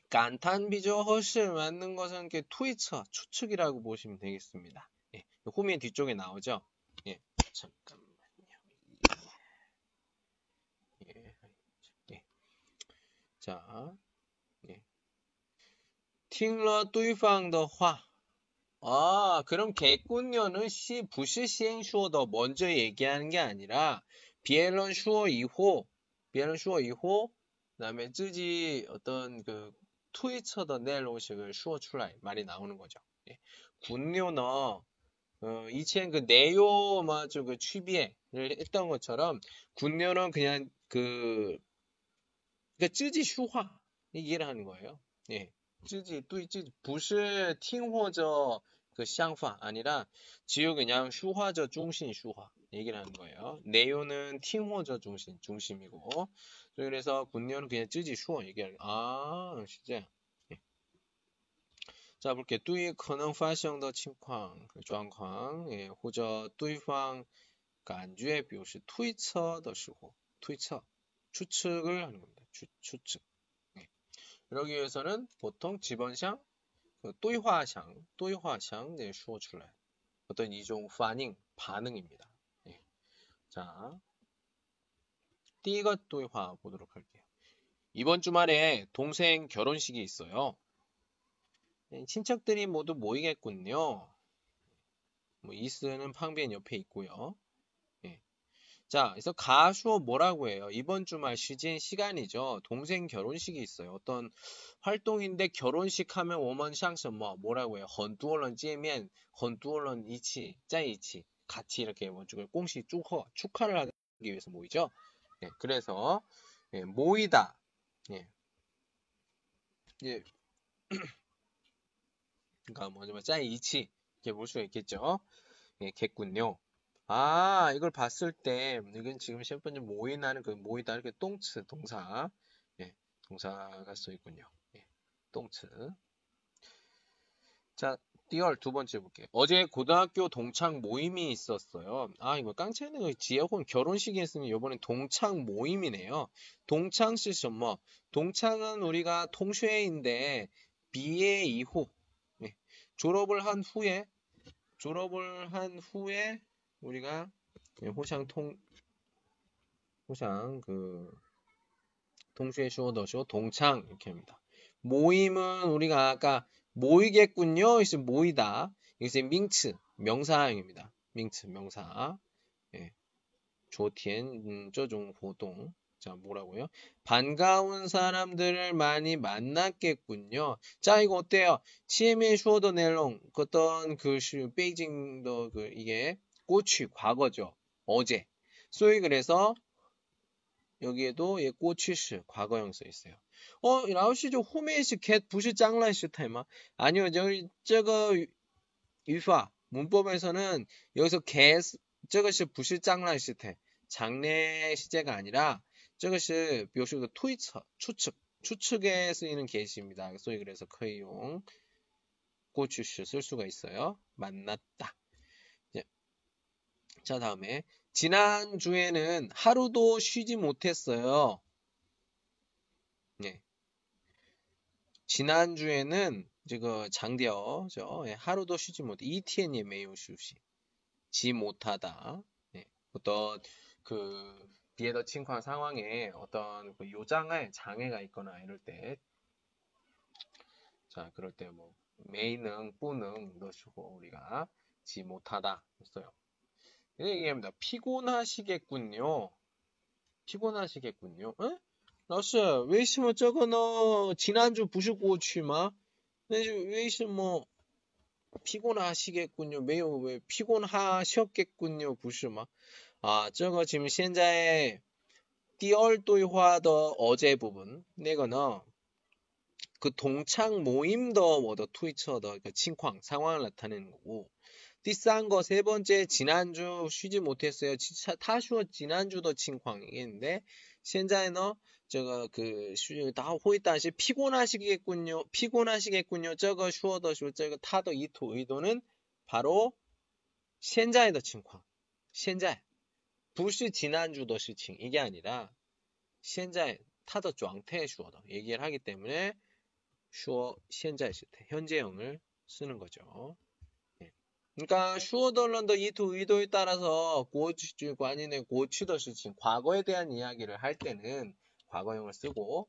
간탄비죠. 허실 맞는 것은 이렇게推测, 추측이라고 보시면 되겠습니다. 예. 후면 뒤쪽에 나오죠. 예. 잠깐만요. 예. 예. 자, 听了对方的话. 아, 그럼 개꾼녀는 시, 부시 시행 슈어더 먼저 얘기하는 게 아니라, 비엘런 슈어 이호, 비엘런 슈어 이호, 그 다음에 쯔지 어떤 그, 트위처더 넬로식을 슈어 출라이 말이 나오는 거죠. 예. 군료너, 어, 이前그 내요, 마저 그 취비를 했던 것처럼, 군료는 그냥 그, 그 쯔지 슈화, 얘기를 하는 거예요. 예. 自己对自己不是听或者그 쌍파 아니라 지우 그냥 슈화저 중심 슈화 얘기를 하는 거예요. 내용은 팅호저 중심 중심이고 그래서 군녀는 그냥 쯔지 슈어 얘기하는 아 진짜 예. 자 볼게 对可能发生的情况状况 예, 或者对方感觉表示推测的时候推测 추측을 하는 겁니다. 추, 추측 그러기 위해서는 보통 지번샹, 그 또이화샹, 또이화샹 네, 슈어 출래 어떤 이종 반응, 반응입니다. 예. 자, 띠가 또이화 보도록 할게요. 이번 주말에 동생 결혼식이 있어요. 네, 친척들이 모두 모이겠군요. 뭐 이스는 팡비엔 옆에 있고요. 자, 그래서 가수어 뭐라고 해요? 이번 주말 시즌 시간이죠. 동생 결혼식이 있어요. 어떤 활동인데 결혼식 하면 오먼 샹서 뭐 뭐라고 해요? 헌두얼런 찌면 헌두얼런 이치, 짜이치 같이 이렇게 뭐 공식祝贺 축하를 하기 위해서 모이죠. 예, 그래서 예, 모이다. 예. 예. [CLEARS THROAT] 그러니까 뭐냐면 짜이치 이렇게 볼 수가 있겠죠. 예, 겠군요. 아, 이걸 봤을 때, 이건 지금 셰프님 모이나는 그 모이다 이렇게 똥츠, 동사. 예, 동사가 써 있군요. 예, 똥츠. 자, 띠얼 두 번째 볼게요. 어제 고등학교 동창 모임이 있었어요. 아, 이거 깡체는 그 지혜혼 결혼식이 있으면 이번엔 동창 모임이네요. 동창 쓰죠, 뭐. 동창은 우리가 통쉐인데, 비에 이후. 예, 졸업을 한 후에, 졸업을 한 후에, 우리가 호상 통 호상 그 동시에 쇼더쇼 동창 이렇게 합니다. 모임은 우리가 아까 모이겠군요. 이것은 모이다. 이것은 밍츠 명사형입니다. 밍츠 명사. 예. 조티엔 음, 저종 호동. 자, 뭐라고요? 반가운 사람들을 많이 만났겠군요. 자, 이거 어때요? 치에미의 슈어더 넬롱, 어떤 그 베이징도 그 이게 꼬치 과거죠. 어제. 소위 그래서 여기에도 예, 꼬치시 과거형 써 있어요. 어, 라오시죠. 호메이시 겟 부시 짱라이시 타이마. 아니요. 저기 저거 유파 문법에서는 여기서 겟 저것이 부시 짱라이시 태 장래 시제가 아니라 저것이 묘시도 토이처 추측 추측에 쓰이는 계시입니다. 소위 그래서 커이용 꼬추슈 쓸 수가 있어요. 만났다. 예. 자, 다음에 지난주에는 하루도 쉬지 못했어요. 네. 지난주에는 이거 장디어죠. 예, 하루도 쉬지 못해. 이티엔이 매우 쉬시. 지 못하다. 네. 어떤 그 비에더 칭황 상황에 어떤 그 요장에 장애가 있거나 이럴 때 자, 그럴 때뭐 메이능, 뿌능 넣으시고 우리가 지 못하다 했어요. 얘기합니다. 피곤하시겠군요. 피곤하시겠군요. 응? 老师为什么这个呢지난주不是过去吗那就为什么 피곤하시겠군요. 매우 왜 피곤하셨겠군요. 不是吗 아, 这个 지금 현재 第二对话的 어제 부분, 那个呢, 그 동창 모임더 뭐더 트위처더 그 칭황 상황을 나타내는 거고, 第三거 세 번째 지난주 쉬지 못했어요. 타슈어 지난주도 칭황이겠는데, 现在呢, 저거 그 다 호이다시 피곤하시겠군요. 피곤하시겠군요. 저거 슈어더 슈 저거 타더 이토 의도는 바로 现在的 칭황. 现在. 不是 지난주도 시칭 이게 아니라 现在 타더状态 슈어더 얘기를 하기 때문에 슈어 现在 시태 현재형을 쓰는 거죠. 예. 그러니까 슈어덜런더 이투 의도에 따라서 고치 관인의 고치더 시칭 과거에 대한 이야기를 할 때는 과거형을 쓰고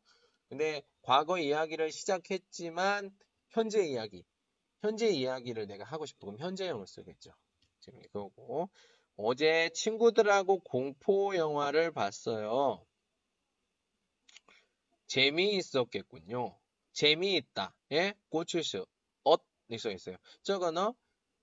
근데 과거 이야기를 시작했지만 현재 이야기 현재 이야기를 내가 하고 싶으면 현재형을 쓰겠죠. 지금 이거고 어제 친구들하고 공포 영화를 봤어요. 재미있었겠군요. 재미있다. 예? 고추스. 엇 있어 있어요. 저거는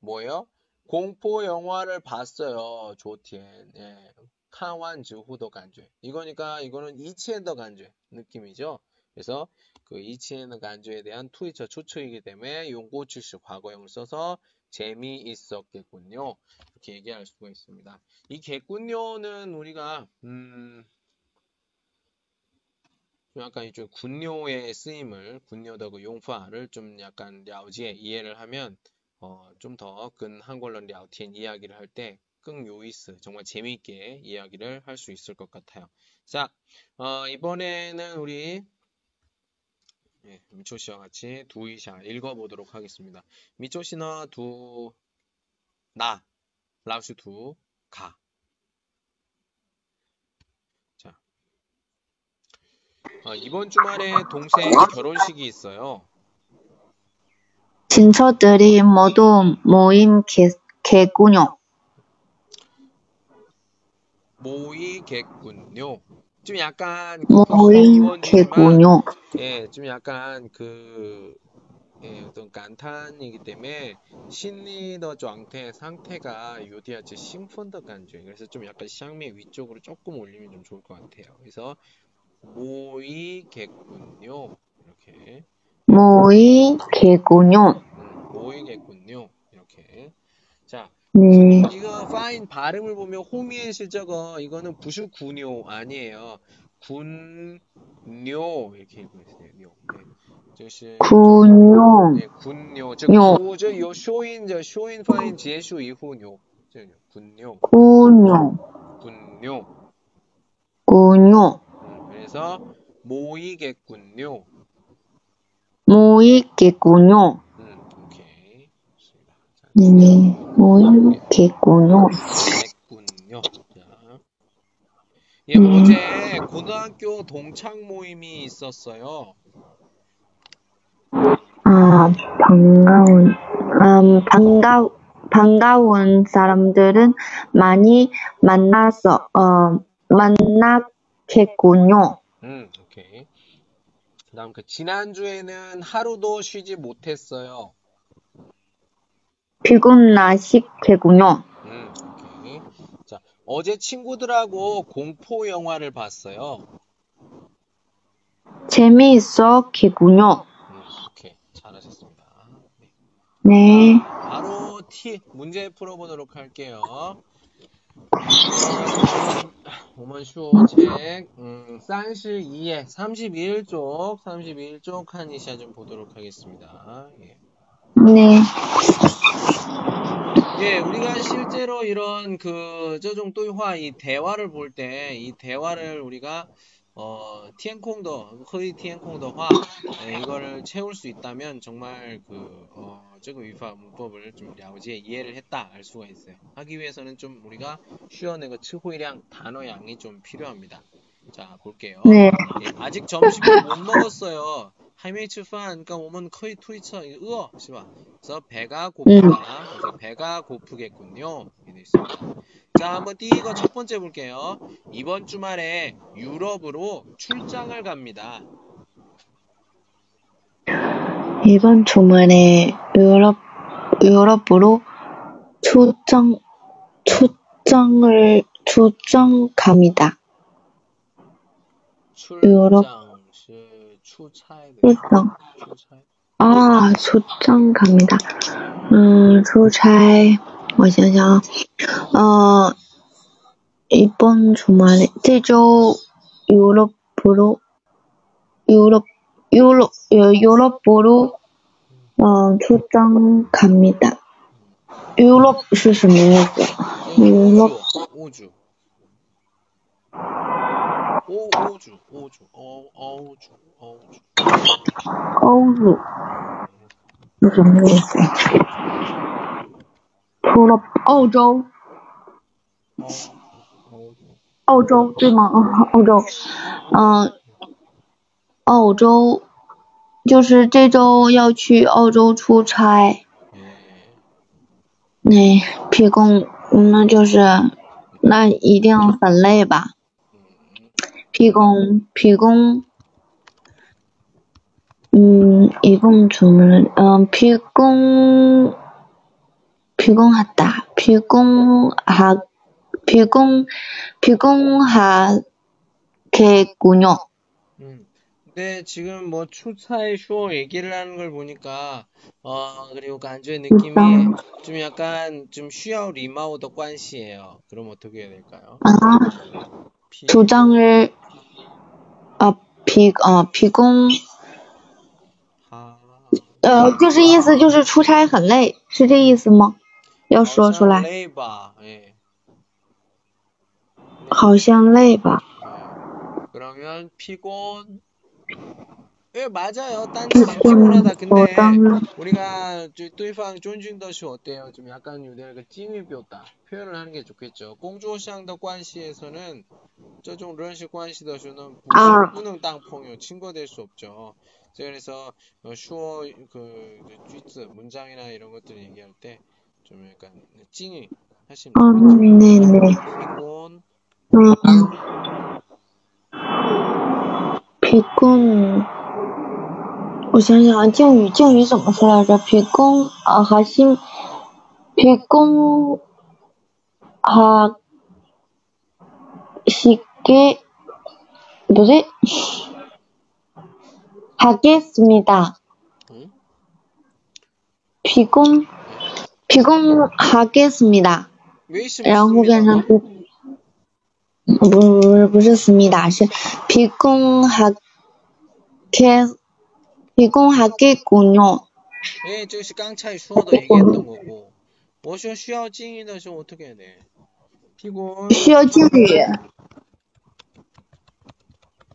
뭐예요? 공포 영화를 봤어요. 조티엔. 예. 카완 주후도 간주에. 이거니까 이거는 이치엔더 간주에 느낌이죠. 그래서 그 이치엔더 간주에 대한 투이처 추측이기 때문에 용고추스 과거형을 써서 재미있었겠군요. 이렇게 얘기할 수가 있습니다. 이 겠군요는 우리가 음, 좀 약간 이쪽 군요의 쓰임을 군요더 그 용파를 좀 약간 랴오지에 이해를 하면 어, 좀 더 근 한글로 랴오티엔 이야기를 할때 끙 요이스 정말 재미있게 이야기를 할 수 있을 것 같아요. 자 어, 이번에는 우리 예, 미초 씨와 같이 두이샤 읽어보도록 하겠습니다. 미초 씨나 두, 나, 라우스 두, 가. 자, 어, 이번 주말에 동생 결혼식이 있어요. 친척들이 모두 모임 개, 개군요. 모이겠군요. 좀 약간 모임 개군요. 예, 좀 약간 그 예, 어떤 간탄이기 때문에 심리더状态 상태가 요디아치 심펀더 간주 그래서 좀 약간 샹미 위쪽으로 조금 올리면 좀 좋을 것 같아요. 그래서 모이겠군요. 이렇게 모이겠군요. 음, 모이겠군요. 이렇게 자 네. 이거 파인 발음을 보면 호미의 실저거 이거는 부슈군요 아니에요. 군요 이렇게 읽고 있어요. 요. 네. 군요. 네, 군요. 즉 요. 구, 저 요, 쇼인, 저, 쇼인 파인 제슈 이후요. 저, 군요. 군요. 군요. 군요. 음, 그래서 모이겠군요. 모이겠군요. 음, 오케이. 좋습니다. 자, 네. 모이겠군요. 겠군요. 자. 예, 어제 고등학교 동창 모임이 있었어요. 아, 반가운, 음, 반가, 반가운 사람들은 많이 만나서, 어, 만났겠군요. 음, 오케이. 그 다음 그 지난주에는 하루도 쉬지 못했어요. 피곤하시겠군요. 음, 오케이. 자, 어제 친구들하고 공포 영화를 봤어요. 재미있었겠군요. 음, 오케이. 잘하셨습니다. 네. 네. 바로 T 문제 풀어보도록 할게요. 오만쇼책 음, 산실 2의 32일쪽 32일쪽 한이시아 좀 보도록 하겠습니다. 예. 네. 예, 우리가 실제로 이런 그 저종 또화 이 대화를 볼 때 이 대화를 우리가 어, 티엔콩더, 허이 티엔콩더화 예, 이거를 채울 수 있다면 정말 그 어, 저거 위파 문법을 좀了解 이해를 했다 알 수가 있어요. 하기 위해서는 좀 우리가 쉬어내고 츠호이량 단어 양이 좀 필요합니다. 자, 볼게요. 네. 예, 아직 점심을 못 먹었어요. 하이메이츠판, 그러니까 오면 커이 투이처, 으어, 씨발. 그래서 배가 고프다. 음. 그래서 배가 고프겠군요. 이렇게 있습니다. 자, 한번 띠거 첫 번째 볼게요. 이번 주말에 유럽으로 출장을 갑니다. 이번 주말에 유럽 유럽으로 출장 출장을 출장 갑니다. 유럽. 출장, 是出差的 출장. 出差. 아, 출장 갑니다. 음, 출差, 我想想啊, 어, 이번 주말에, 这周 유럽으로, 유럽, 유럽, 유- 유럽으로, 어, 출장 갑니다. 유럽 是什么意思? 유럽, 오주, 欧欧洲，欧洲，欧欧洲，欧洲，欧洲，那什么意思？除了澳洲，澳洲对吗？[LAUGHS] 澳洲，嗯，澳洲，就是这周要去澳洲出差。那，毕竟那就是，那一定很累吧？ 비공, 비공, 음, 이공 주문, 어, 비공, 비공하다, 비공하, 비공, 비공하겠군요. 음, 근데 지금 뭐 출사의 쇼 얘기를 하는 걸 보니까, 어, 그리고 그 간주의 느낌이 좀 약간 좀 쉬어 리마오더 관시예요. 그럼 어떻게 해야 될까요? 아. 피- 주장을 아批啊批工 하 呃，就是意思就是出差很累，是这意思吗？要说出来， 레이바. 예. 好像累吧？ 예. 그러면 피곤 예, 맞아요. 딴지 많기보다 근데 우리가 뚜이팡 존중더쇼 어때요? 좀 약간 유대가 찡이비었다 그 표현을 하는 게 좋겠죠. 공주시장더 관시에서는 저종 런시 관시더쇼는 아. 무능 땅풍요 친구 될 수 없죠. 그래서 어, 슈어 그, 그 쥐트 문장이나 이런 것들 얘기할 때 좀 약간 찡이 하시면 어, 네네. 비콘 비콘 我想想啊，靖宇，靖宇怎么说来着？皮公啊，还是皮公哈西给，不对，哈给思密达，皮公皮公哈给思密达，然后变成不，不不是不是思密达，是皮公哈给。 皮工哈给姑娘， 예, 这个是刚才 슈어도 얘기했던 거고. 我说需要敬意的时候 어떻게 해야 돼? 피곤 需要敬语。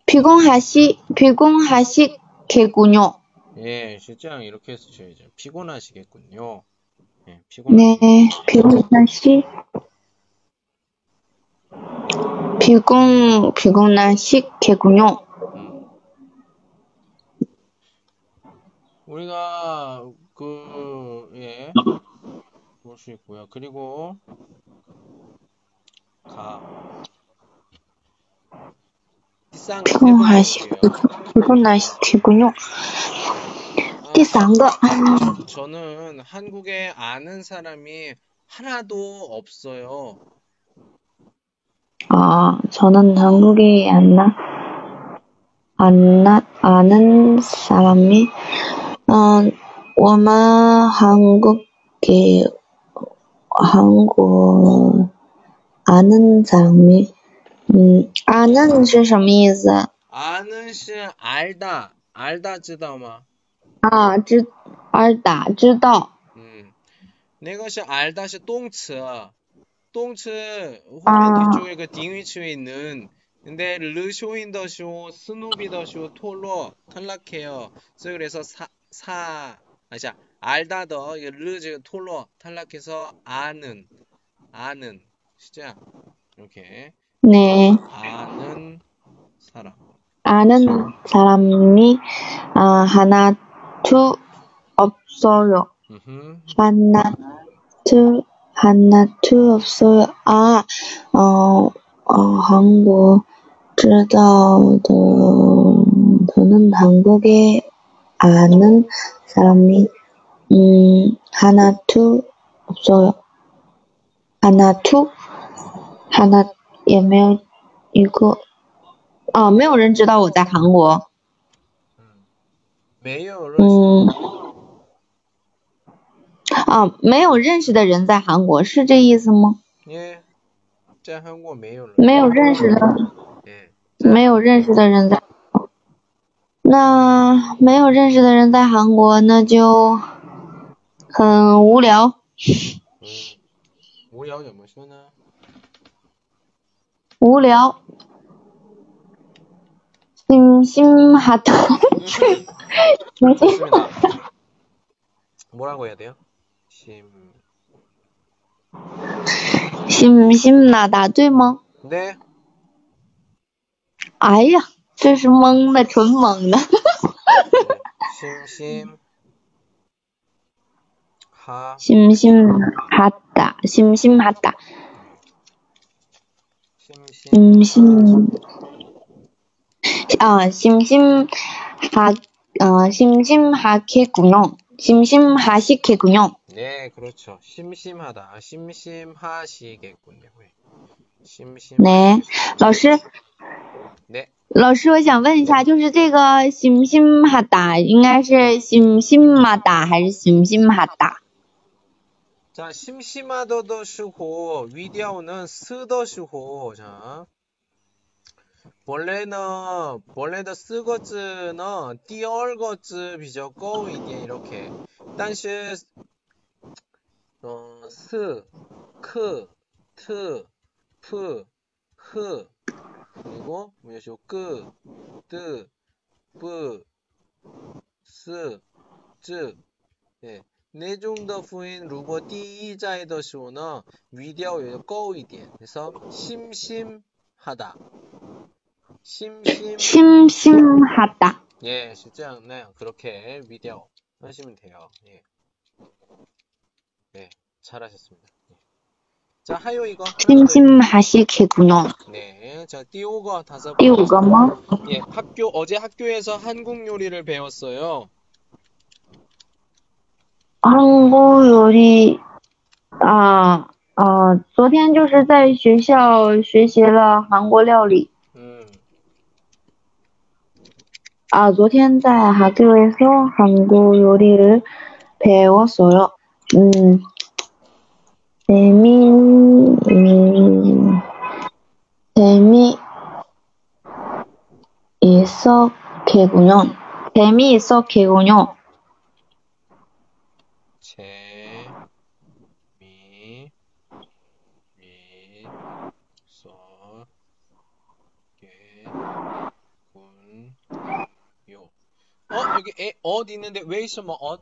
皮工哈西皮工哈西给姑娘， 예, 실제랑 이렇게 해서 줘야죠. 피곤하시겠군요. 예, 那 피곤하시겠군요. 皮工哈西皮工 우리가 그 예, 볼 수 있고요. 그리고 가 비싼 皮 거 工哈西 해볼게요. 皮工哈西给姑娘。 아, 第三个， 저는 한국에 아는 사람이 하나도 없어요. 아, 저는 한국에 안 나, 안 나, 아는 사람이, 음, 我们 한국에, 한국, 아는 사람이, 嗯아는是什么意思？ 아는 是 알다, 알다 知道吗?啊，知알다知道。 음, 那个是 알다 是动词，动词后面 아. 뒤쪽에 그 딩위치에 있는 근데 르쇼인더쇼, 스누비더쇼, 톨로 탈락해요. 그래서 사, 사, 아자, 알다더, 이거 르, 지금 톨로 탈락해서 아는, 아는, 시작. 이렇게. 네, 아는 사람. 아는 사람이 아, 하나, 둘 없어요. 음흠. 하나, 둘, 하나, 둘 없어요. 아, 어, 어, 한국, 知道的, 저는 한국에 아는 사람이, 음, 하나, 둘 없어요. 하나, 둘, 하나, 也没有一个，啊，没有人知道我在韩国。 음. 매요, 嗯，啊，没有认识的人在韩国，是这意思吗？ 예. 在韩国没有人.没有认识的， 예. 没有认识的人在。 那没有认识的人在韩国，那就很无聊。 음. 无聊怎么说呢?无聊，심심하다， [LAUGHS] 심심 좋습니다. 뭐라고 해야 돼요? 심. 심심하다，对吗？ 네. 哎呀， 这是蒙的，纯蒙的。 심심. 하. 심심하다, 심심하다, 심심. 심심, 아, 심심하, 어, 심심하겠군요. 심심하시겠군요. 네, 그렇죠. 심심하다. 아, 심심하시겠군요. 네. 심심. 对，老师， 네. 老师，我想问一下，就是这个심심하다应该是심심하다还是심심하다？ 자, 심심하다도 쓰고 위디오는 쓰더 쓰고 자. 원래는 원래는 쓰거즈는 第二个字比较高一点 이렇게. 但是 어, 스, 크, 트, 프, 흐 그리고 뭐죠? 끄, 뜨, 뿌, 스, 즈. 예. 那种的辅音如果第一在的时候呢，语调也高一点，그래서 심심하다， 심심， 심심하다. 예, 是这样那样 그렇게 위调하시면 돼요. 예, 네, 잘하셨습니다. 예. 자, 하요 이거 하나 더. 심심하시겠군요. 네, 자, 띄우거 다섯 第五 번. 个吗？ 예, 학교 어제 학교에서 한국 요리를 배웠어요. 韩国요리啊啊，昨天就是在学校学习了韩国料理 음, 啊，昨天在학교에서한국요리를배웠어요。 嗯， 재미 음 재미 있었겠군요。 재미 있었겠군요。 재, 미, 미, 서, 게, 군, 요. 어, 여기 에, 엇 있는데 왜 있어, 뭐, 엇?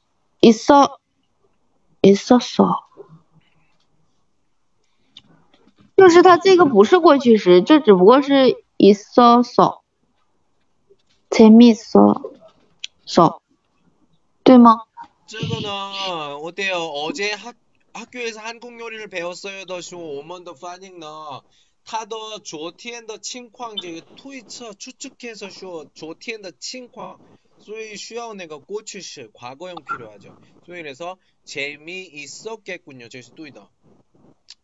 있었있었어。 就是它这个不是过去时，这只不过是있었어재미있어， 对吗？这个呢, 어때요? 어제 학, 학교에서 한국 요리를 배웠어요. 더 쇼, 오먼 더 파닝 너. 타더 조티엔 더 칭광这个 推测 추측해서 쇼 조티엔 더 칭 所以需要那个过去式 과거형 필요하죠. 소위 그래서 재미있었겠군요. 제수 또이다.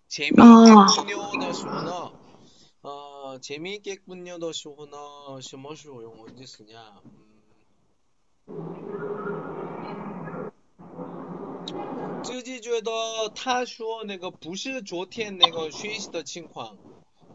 재미있겠군요. 다시 오나. 어, 재미있겠군요. 다시 오나. 시머시오 용 언제 쓰냐. 음. 쯔지주에다 타슈어 내가 부시 조티엔 내가 쉬시더 칭황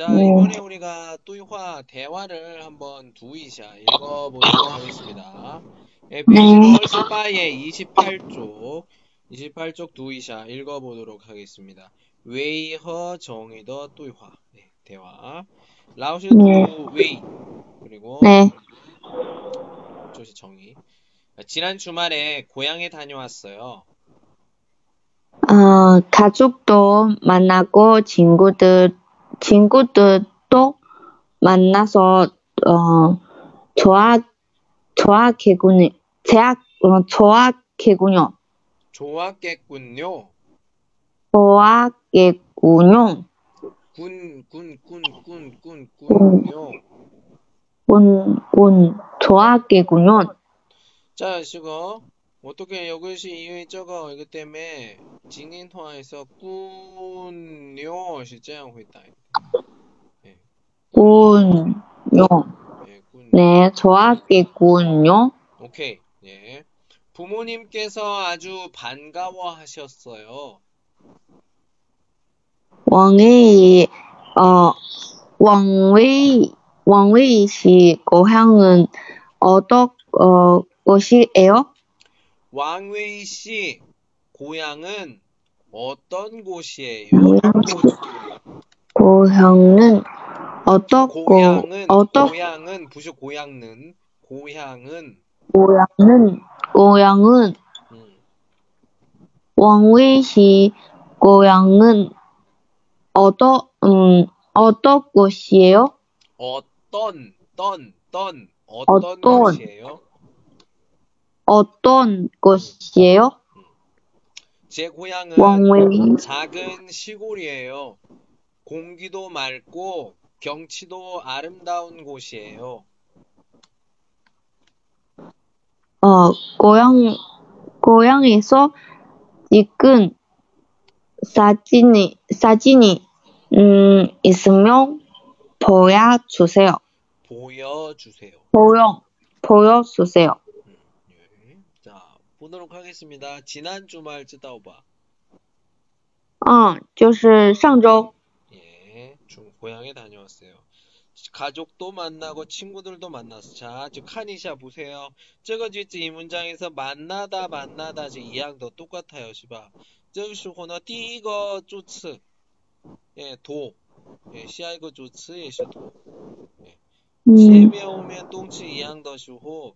네. 자 이번에 우리가 对话 대화를 한번 读一下 읽어보도록 하겠습니다. 네. 28에 28쪽 28쪽 读一下 읽어보도록 하겠습니다. 웨이허 정의的 对话 네, 대화 老师 读 네. 웨이 그리고 네. 조시 정의. 지난 주말에 고향에 다녀왔어요. 어, 가족도 만나고 친구들 친구들도 만나서 어 좋아 좋아하겠군요. 제약 어, 좋아하겠군요. 좋았겠군요. 좋아하겠군요. 군, 군, 군, 군, 군, 군요. 군, 군, 좋아하겠군요. 자, 시고 어떻게 이것이 이유이 저거 이것 때문에 진행 통화에서 군요 실제하고 있다. 군요. 예, 군. 네, 좋아하겠군요. 오케이. 예. 부모님께서 아주 반가워하셨어요. 왕웨이, 어, 왕웨이, 왕웨이 씨 고향은 어떤, 어, 곳이에요? 왕웨이 씨 고향은 어떤 곳이에요? 고향은 어떤 곳, 고향은 어떤 고향은 부시 고향은 고향은 고향은, 고향은, 음, 왕웨이 씨 고향은 어떤, 음, 어떤 곳이에요? 어떤 떤, 떤 어떤 어떤. 곳이에요? 어떤 곳이에요? 제 고향은 왕웨이, 작은 시골이에요. 공기도 맑고 경치도 아름다운 곳이에요. 어, 고향, 고향에서 찍은 사진이, 사진이, 음, 있으면 보여주세요. 보여주세요. 보여, 보여주세요. 음, 예. 자, 보도록 하겠습니다. 지난 주말 쯔다오바. 嗯，就是上周， 예, 중 고향에 다녀왔어요. 가족도 만나고 친구들도 만났어. 자, 지금 카니샤 보세요. 저거 지금 이 문장에서 만나다 만나다 지금 이항도 똑같아요, 시바. 这个时候呢，第一个助词 예, 도. 예, 下一个主词也是도. 前嗯，面后面动词一样的时候，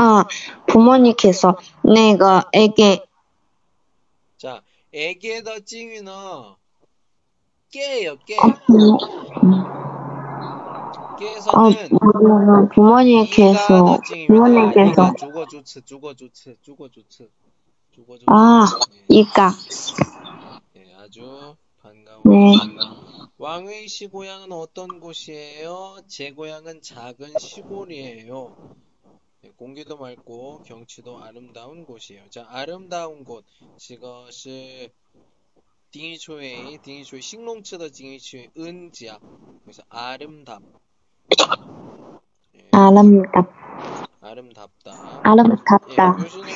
아, 부모님께서 내가 애기, 자, 에게 더 찡이는 깨요, 깨. 음, 깨서는 우리는 부모님께서. 부모님께서, 주거 주츠, 주거 주츠, 주거 주츠, 주거 주츠. 아, 예, 이가, 예, 아주 반가워. 네, 왕의 시 고향은 어떤 곳이에요? 제 고향은 작은 시골이에요. 네, 공기도 맑고 경치도 아름다운 곳이에요. 자, 아름다운 곳. 이것이 딩이초의 딩이초의 식농치더 딩이초의 은지야. 그래서 아름답. 예. 아름답. 아름답다. 아름답다. 예, 교수님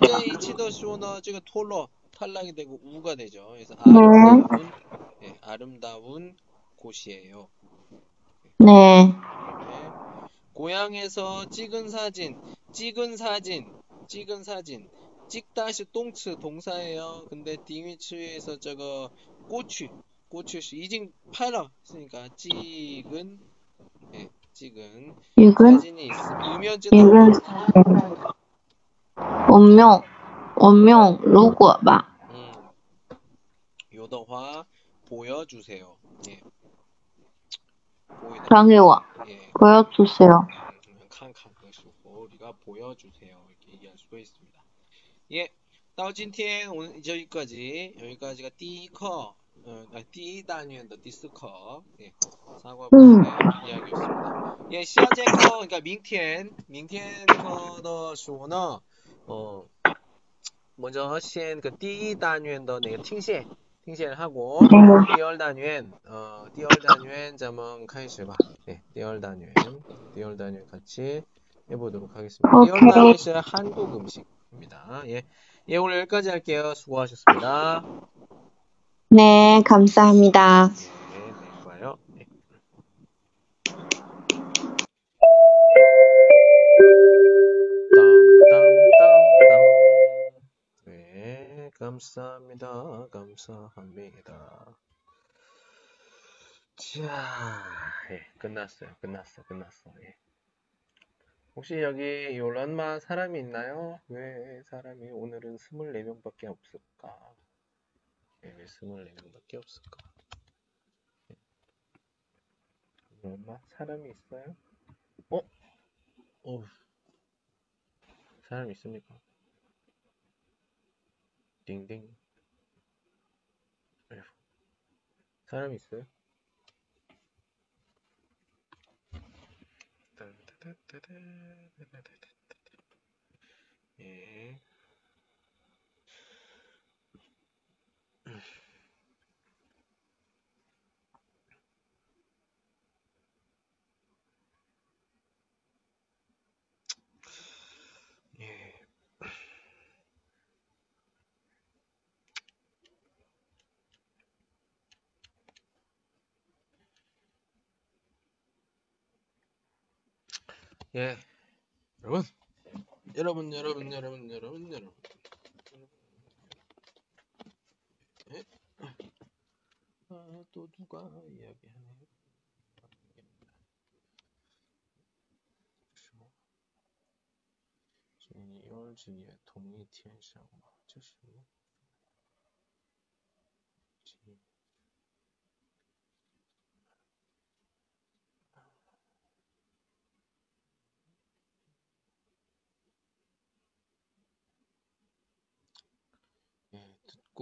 굉장히 치더 쇼너 지금 톨러 탈락이 되고 우가 되죠. 그래서 네. 아름다운 네. 예, 아름다운 곳이에요. 네. 네. 고향에서 찍은 사진, 찍은 사진, 찍은 사진. 찍다시 똥츠 동사예요. 근데 딩위츠에서 저거 꼬추, 꼬추 이징 팔아 쓰니까 찍은 네, 찍은 육은 사진이 있습니다. 유면지 육은 원명 원명 로고 봐. 음, 요더화 보여주세요. 예. 당해 와 예, 보여주세요. 예, 칸칸 보시고 우리가 보여주세요 이렇게 얘기할 수가 있습니다. 예, 따오진티엔 오늘 이제 여기까지 여기까지가 띠커 어, 아, 띠 단위엔더 디스커 예, 사과 음. 이야기였습니다. 예, 시아제커 그러니까 민티엔 민티엔커더 쇼너 어 먼저 허시엔 그 띠 단위엔더 내가 팅시엔 听写 하고 第二单元 어, 第二单元咱们开始吧. 네, 第二单元 第二单元같이 해보도록 하겠습니다. 오케이. 第二单元是 한국 음식입니다. 예. 예, 오늘 여기까지 할게요. 수고하셨습니다. 네, 감사합니다. 네, 네, 좋아요. 감사합니다. 감사합니다. 자, 예, 끝났어요. 끝났어, 끝났어. 예. 혹시 여기 요란마 사람이 있나요? 왜 사람이 오늘은 24명밖에 없을까? 예, 왜 24명밖에 없을까? 얼마 사람이 있어요? 어? 어 사람 있습니까? 딩딩. 사람 있어요? 예. 예. 예, 여러분, 여러분, 여러분, 여러분, 여러분, 여러분. 예? 아, 또 누가 이야기하네요. 주니어, 주니어, 동이 티엔시라고 막, 76. 예,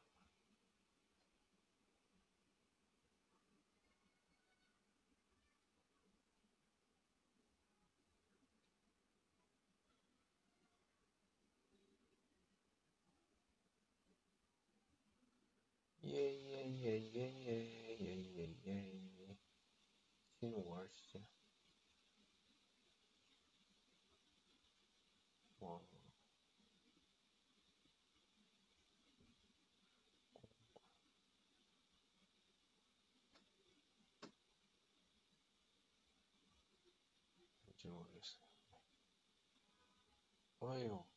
예예예예예예 지금 월세 와 지금 월세 와요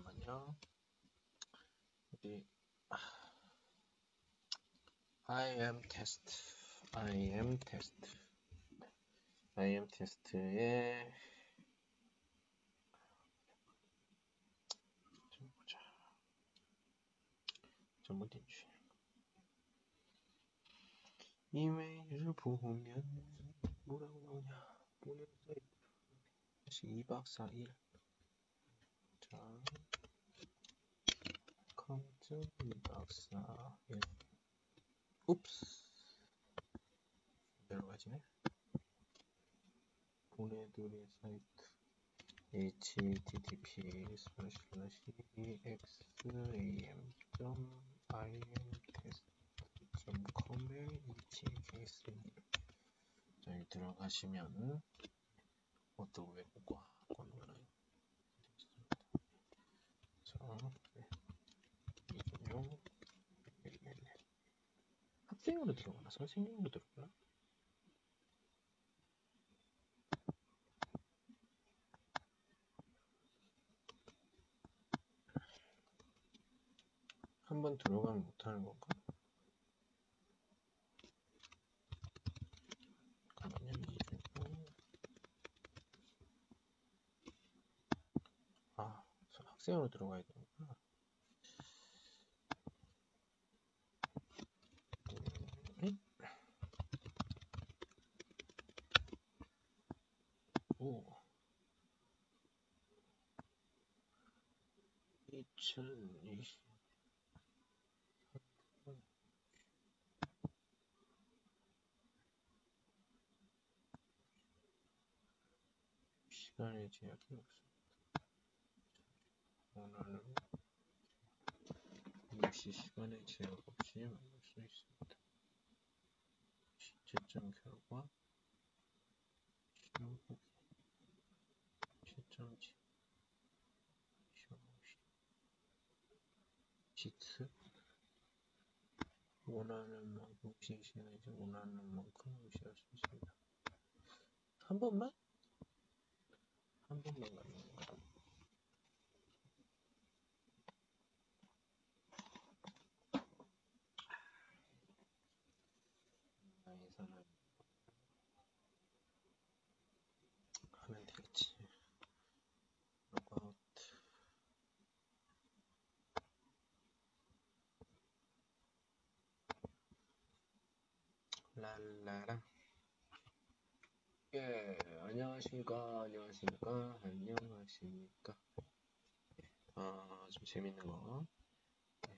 유. 하고요. 어디 I am test, I am test, I am test에 좀 보자. 잘못된 줄. 이메일을 보면 뭐라고 나오냐? 보낸 사이트 다시 2박 4일. 자, 컴퓨터 2박 4일. 옵스. 내려가지네. 보내드릴 사이트 http exam.imtest.com에 hcas님 자, 여기 들어가시면 어떤 외국어 권고는 있습니다. 자, 111 학생으로 들어가나 선생님으로 들어가나? 한 번 들어가면 못하는 건가? 잠깐만요. 아, 저 학생으로 들어가야 되 2015 2020 시간의 제약이 없습니다. 오늘은 역시 시간의 제약 없이 만들 수 있습니다. 시제점 결과 시험 보기 시 시트 원하는 만큼 시 시간에 이제 원하는 만큼 무시할 수 있습니다. 한 번만? 한 번만 가는 건가? 나이 사람 하면 되겠지. 로그아웃. 랄라라. 예, 안녕하십니까, 안녕하십니까, 안녕하십니까. 아, 좀 재밌는 거. 네.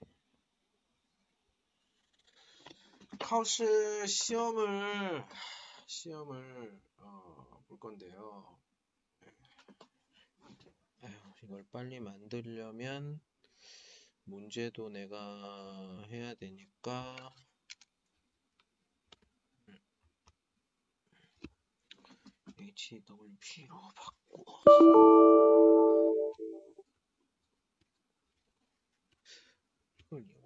카우스 시험을, 시험을, 어, 볼 건데요. 네. 에휴, 이걸 빨리 만들려면 문제도 내가 해야 되니까 HWP로 바꾸어 이걸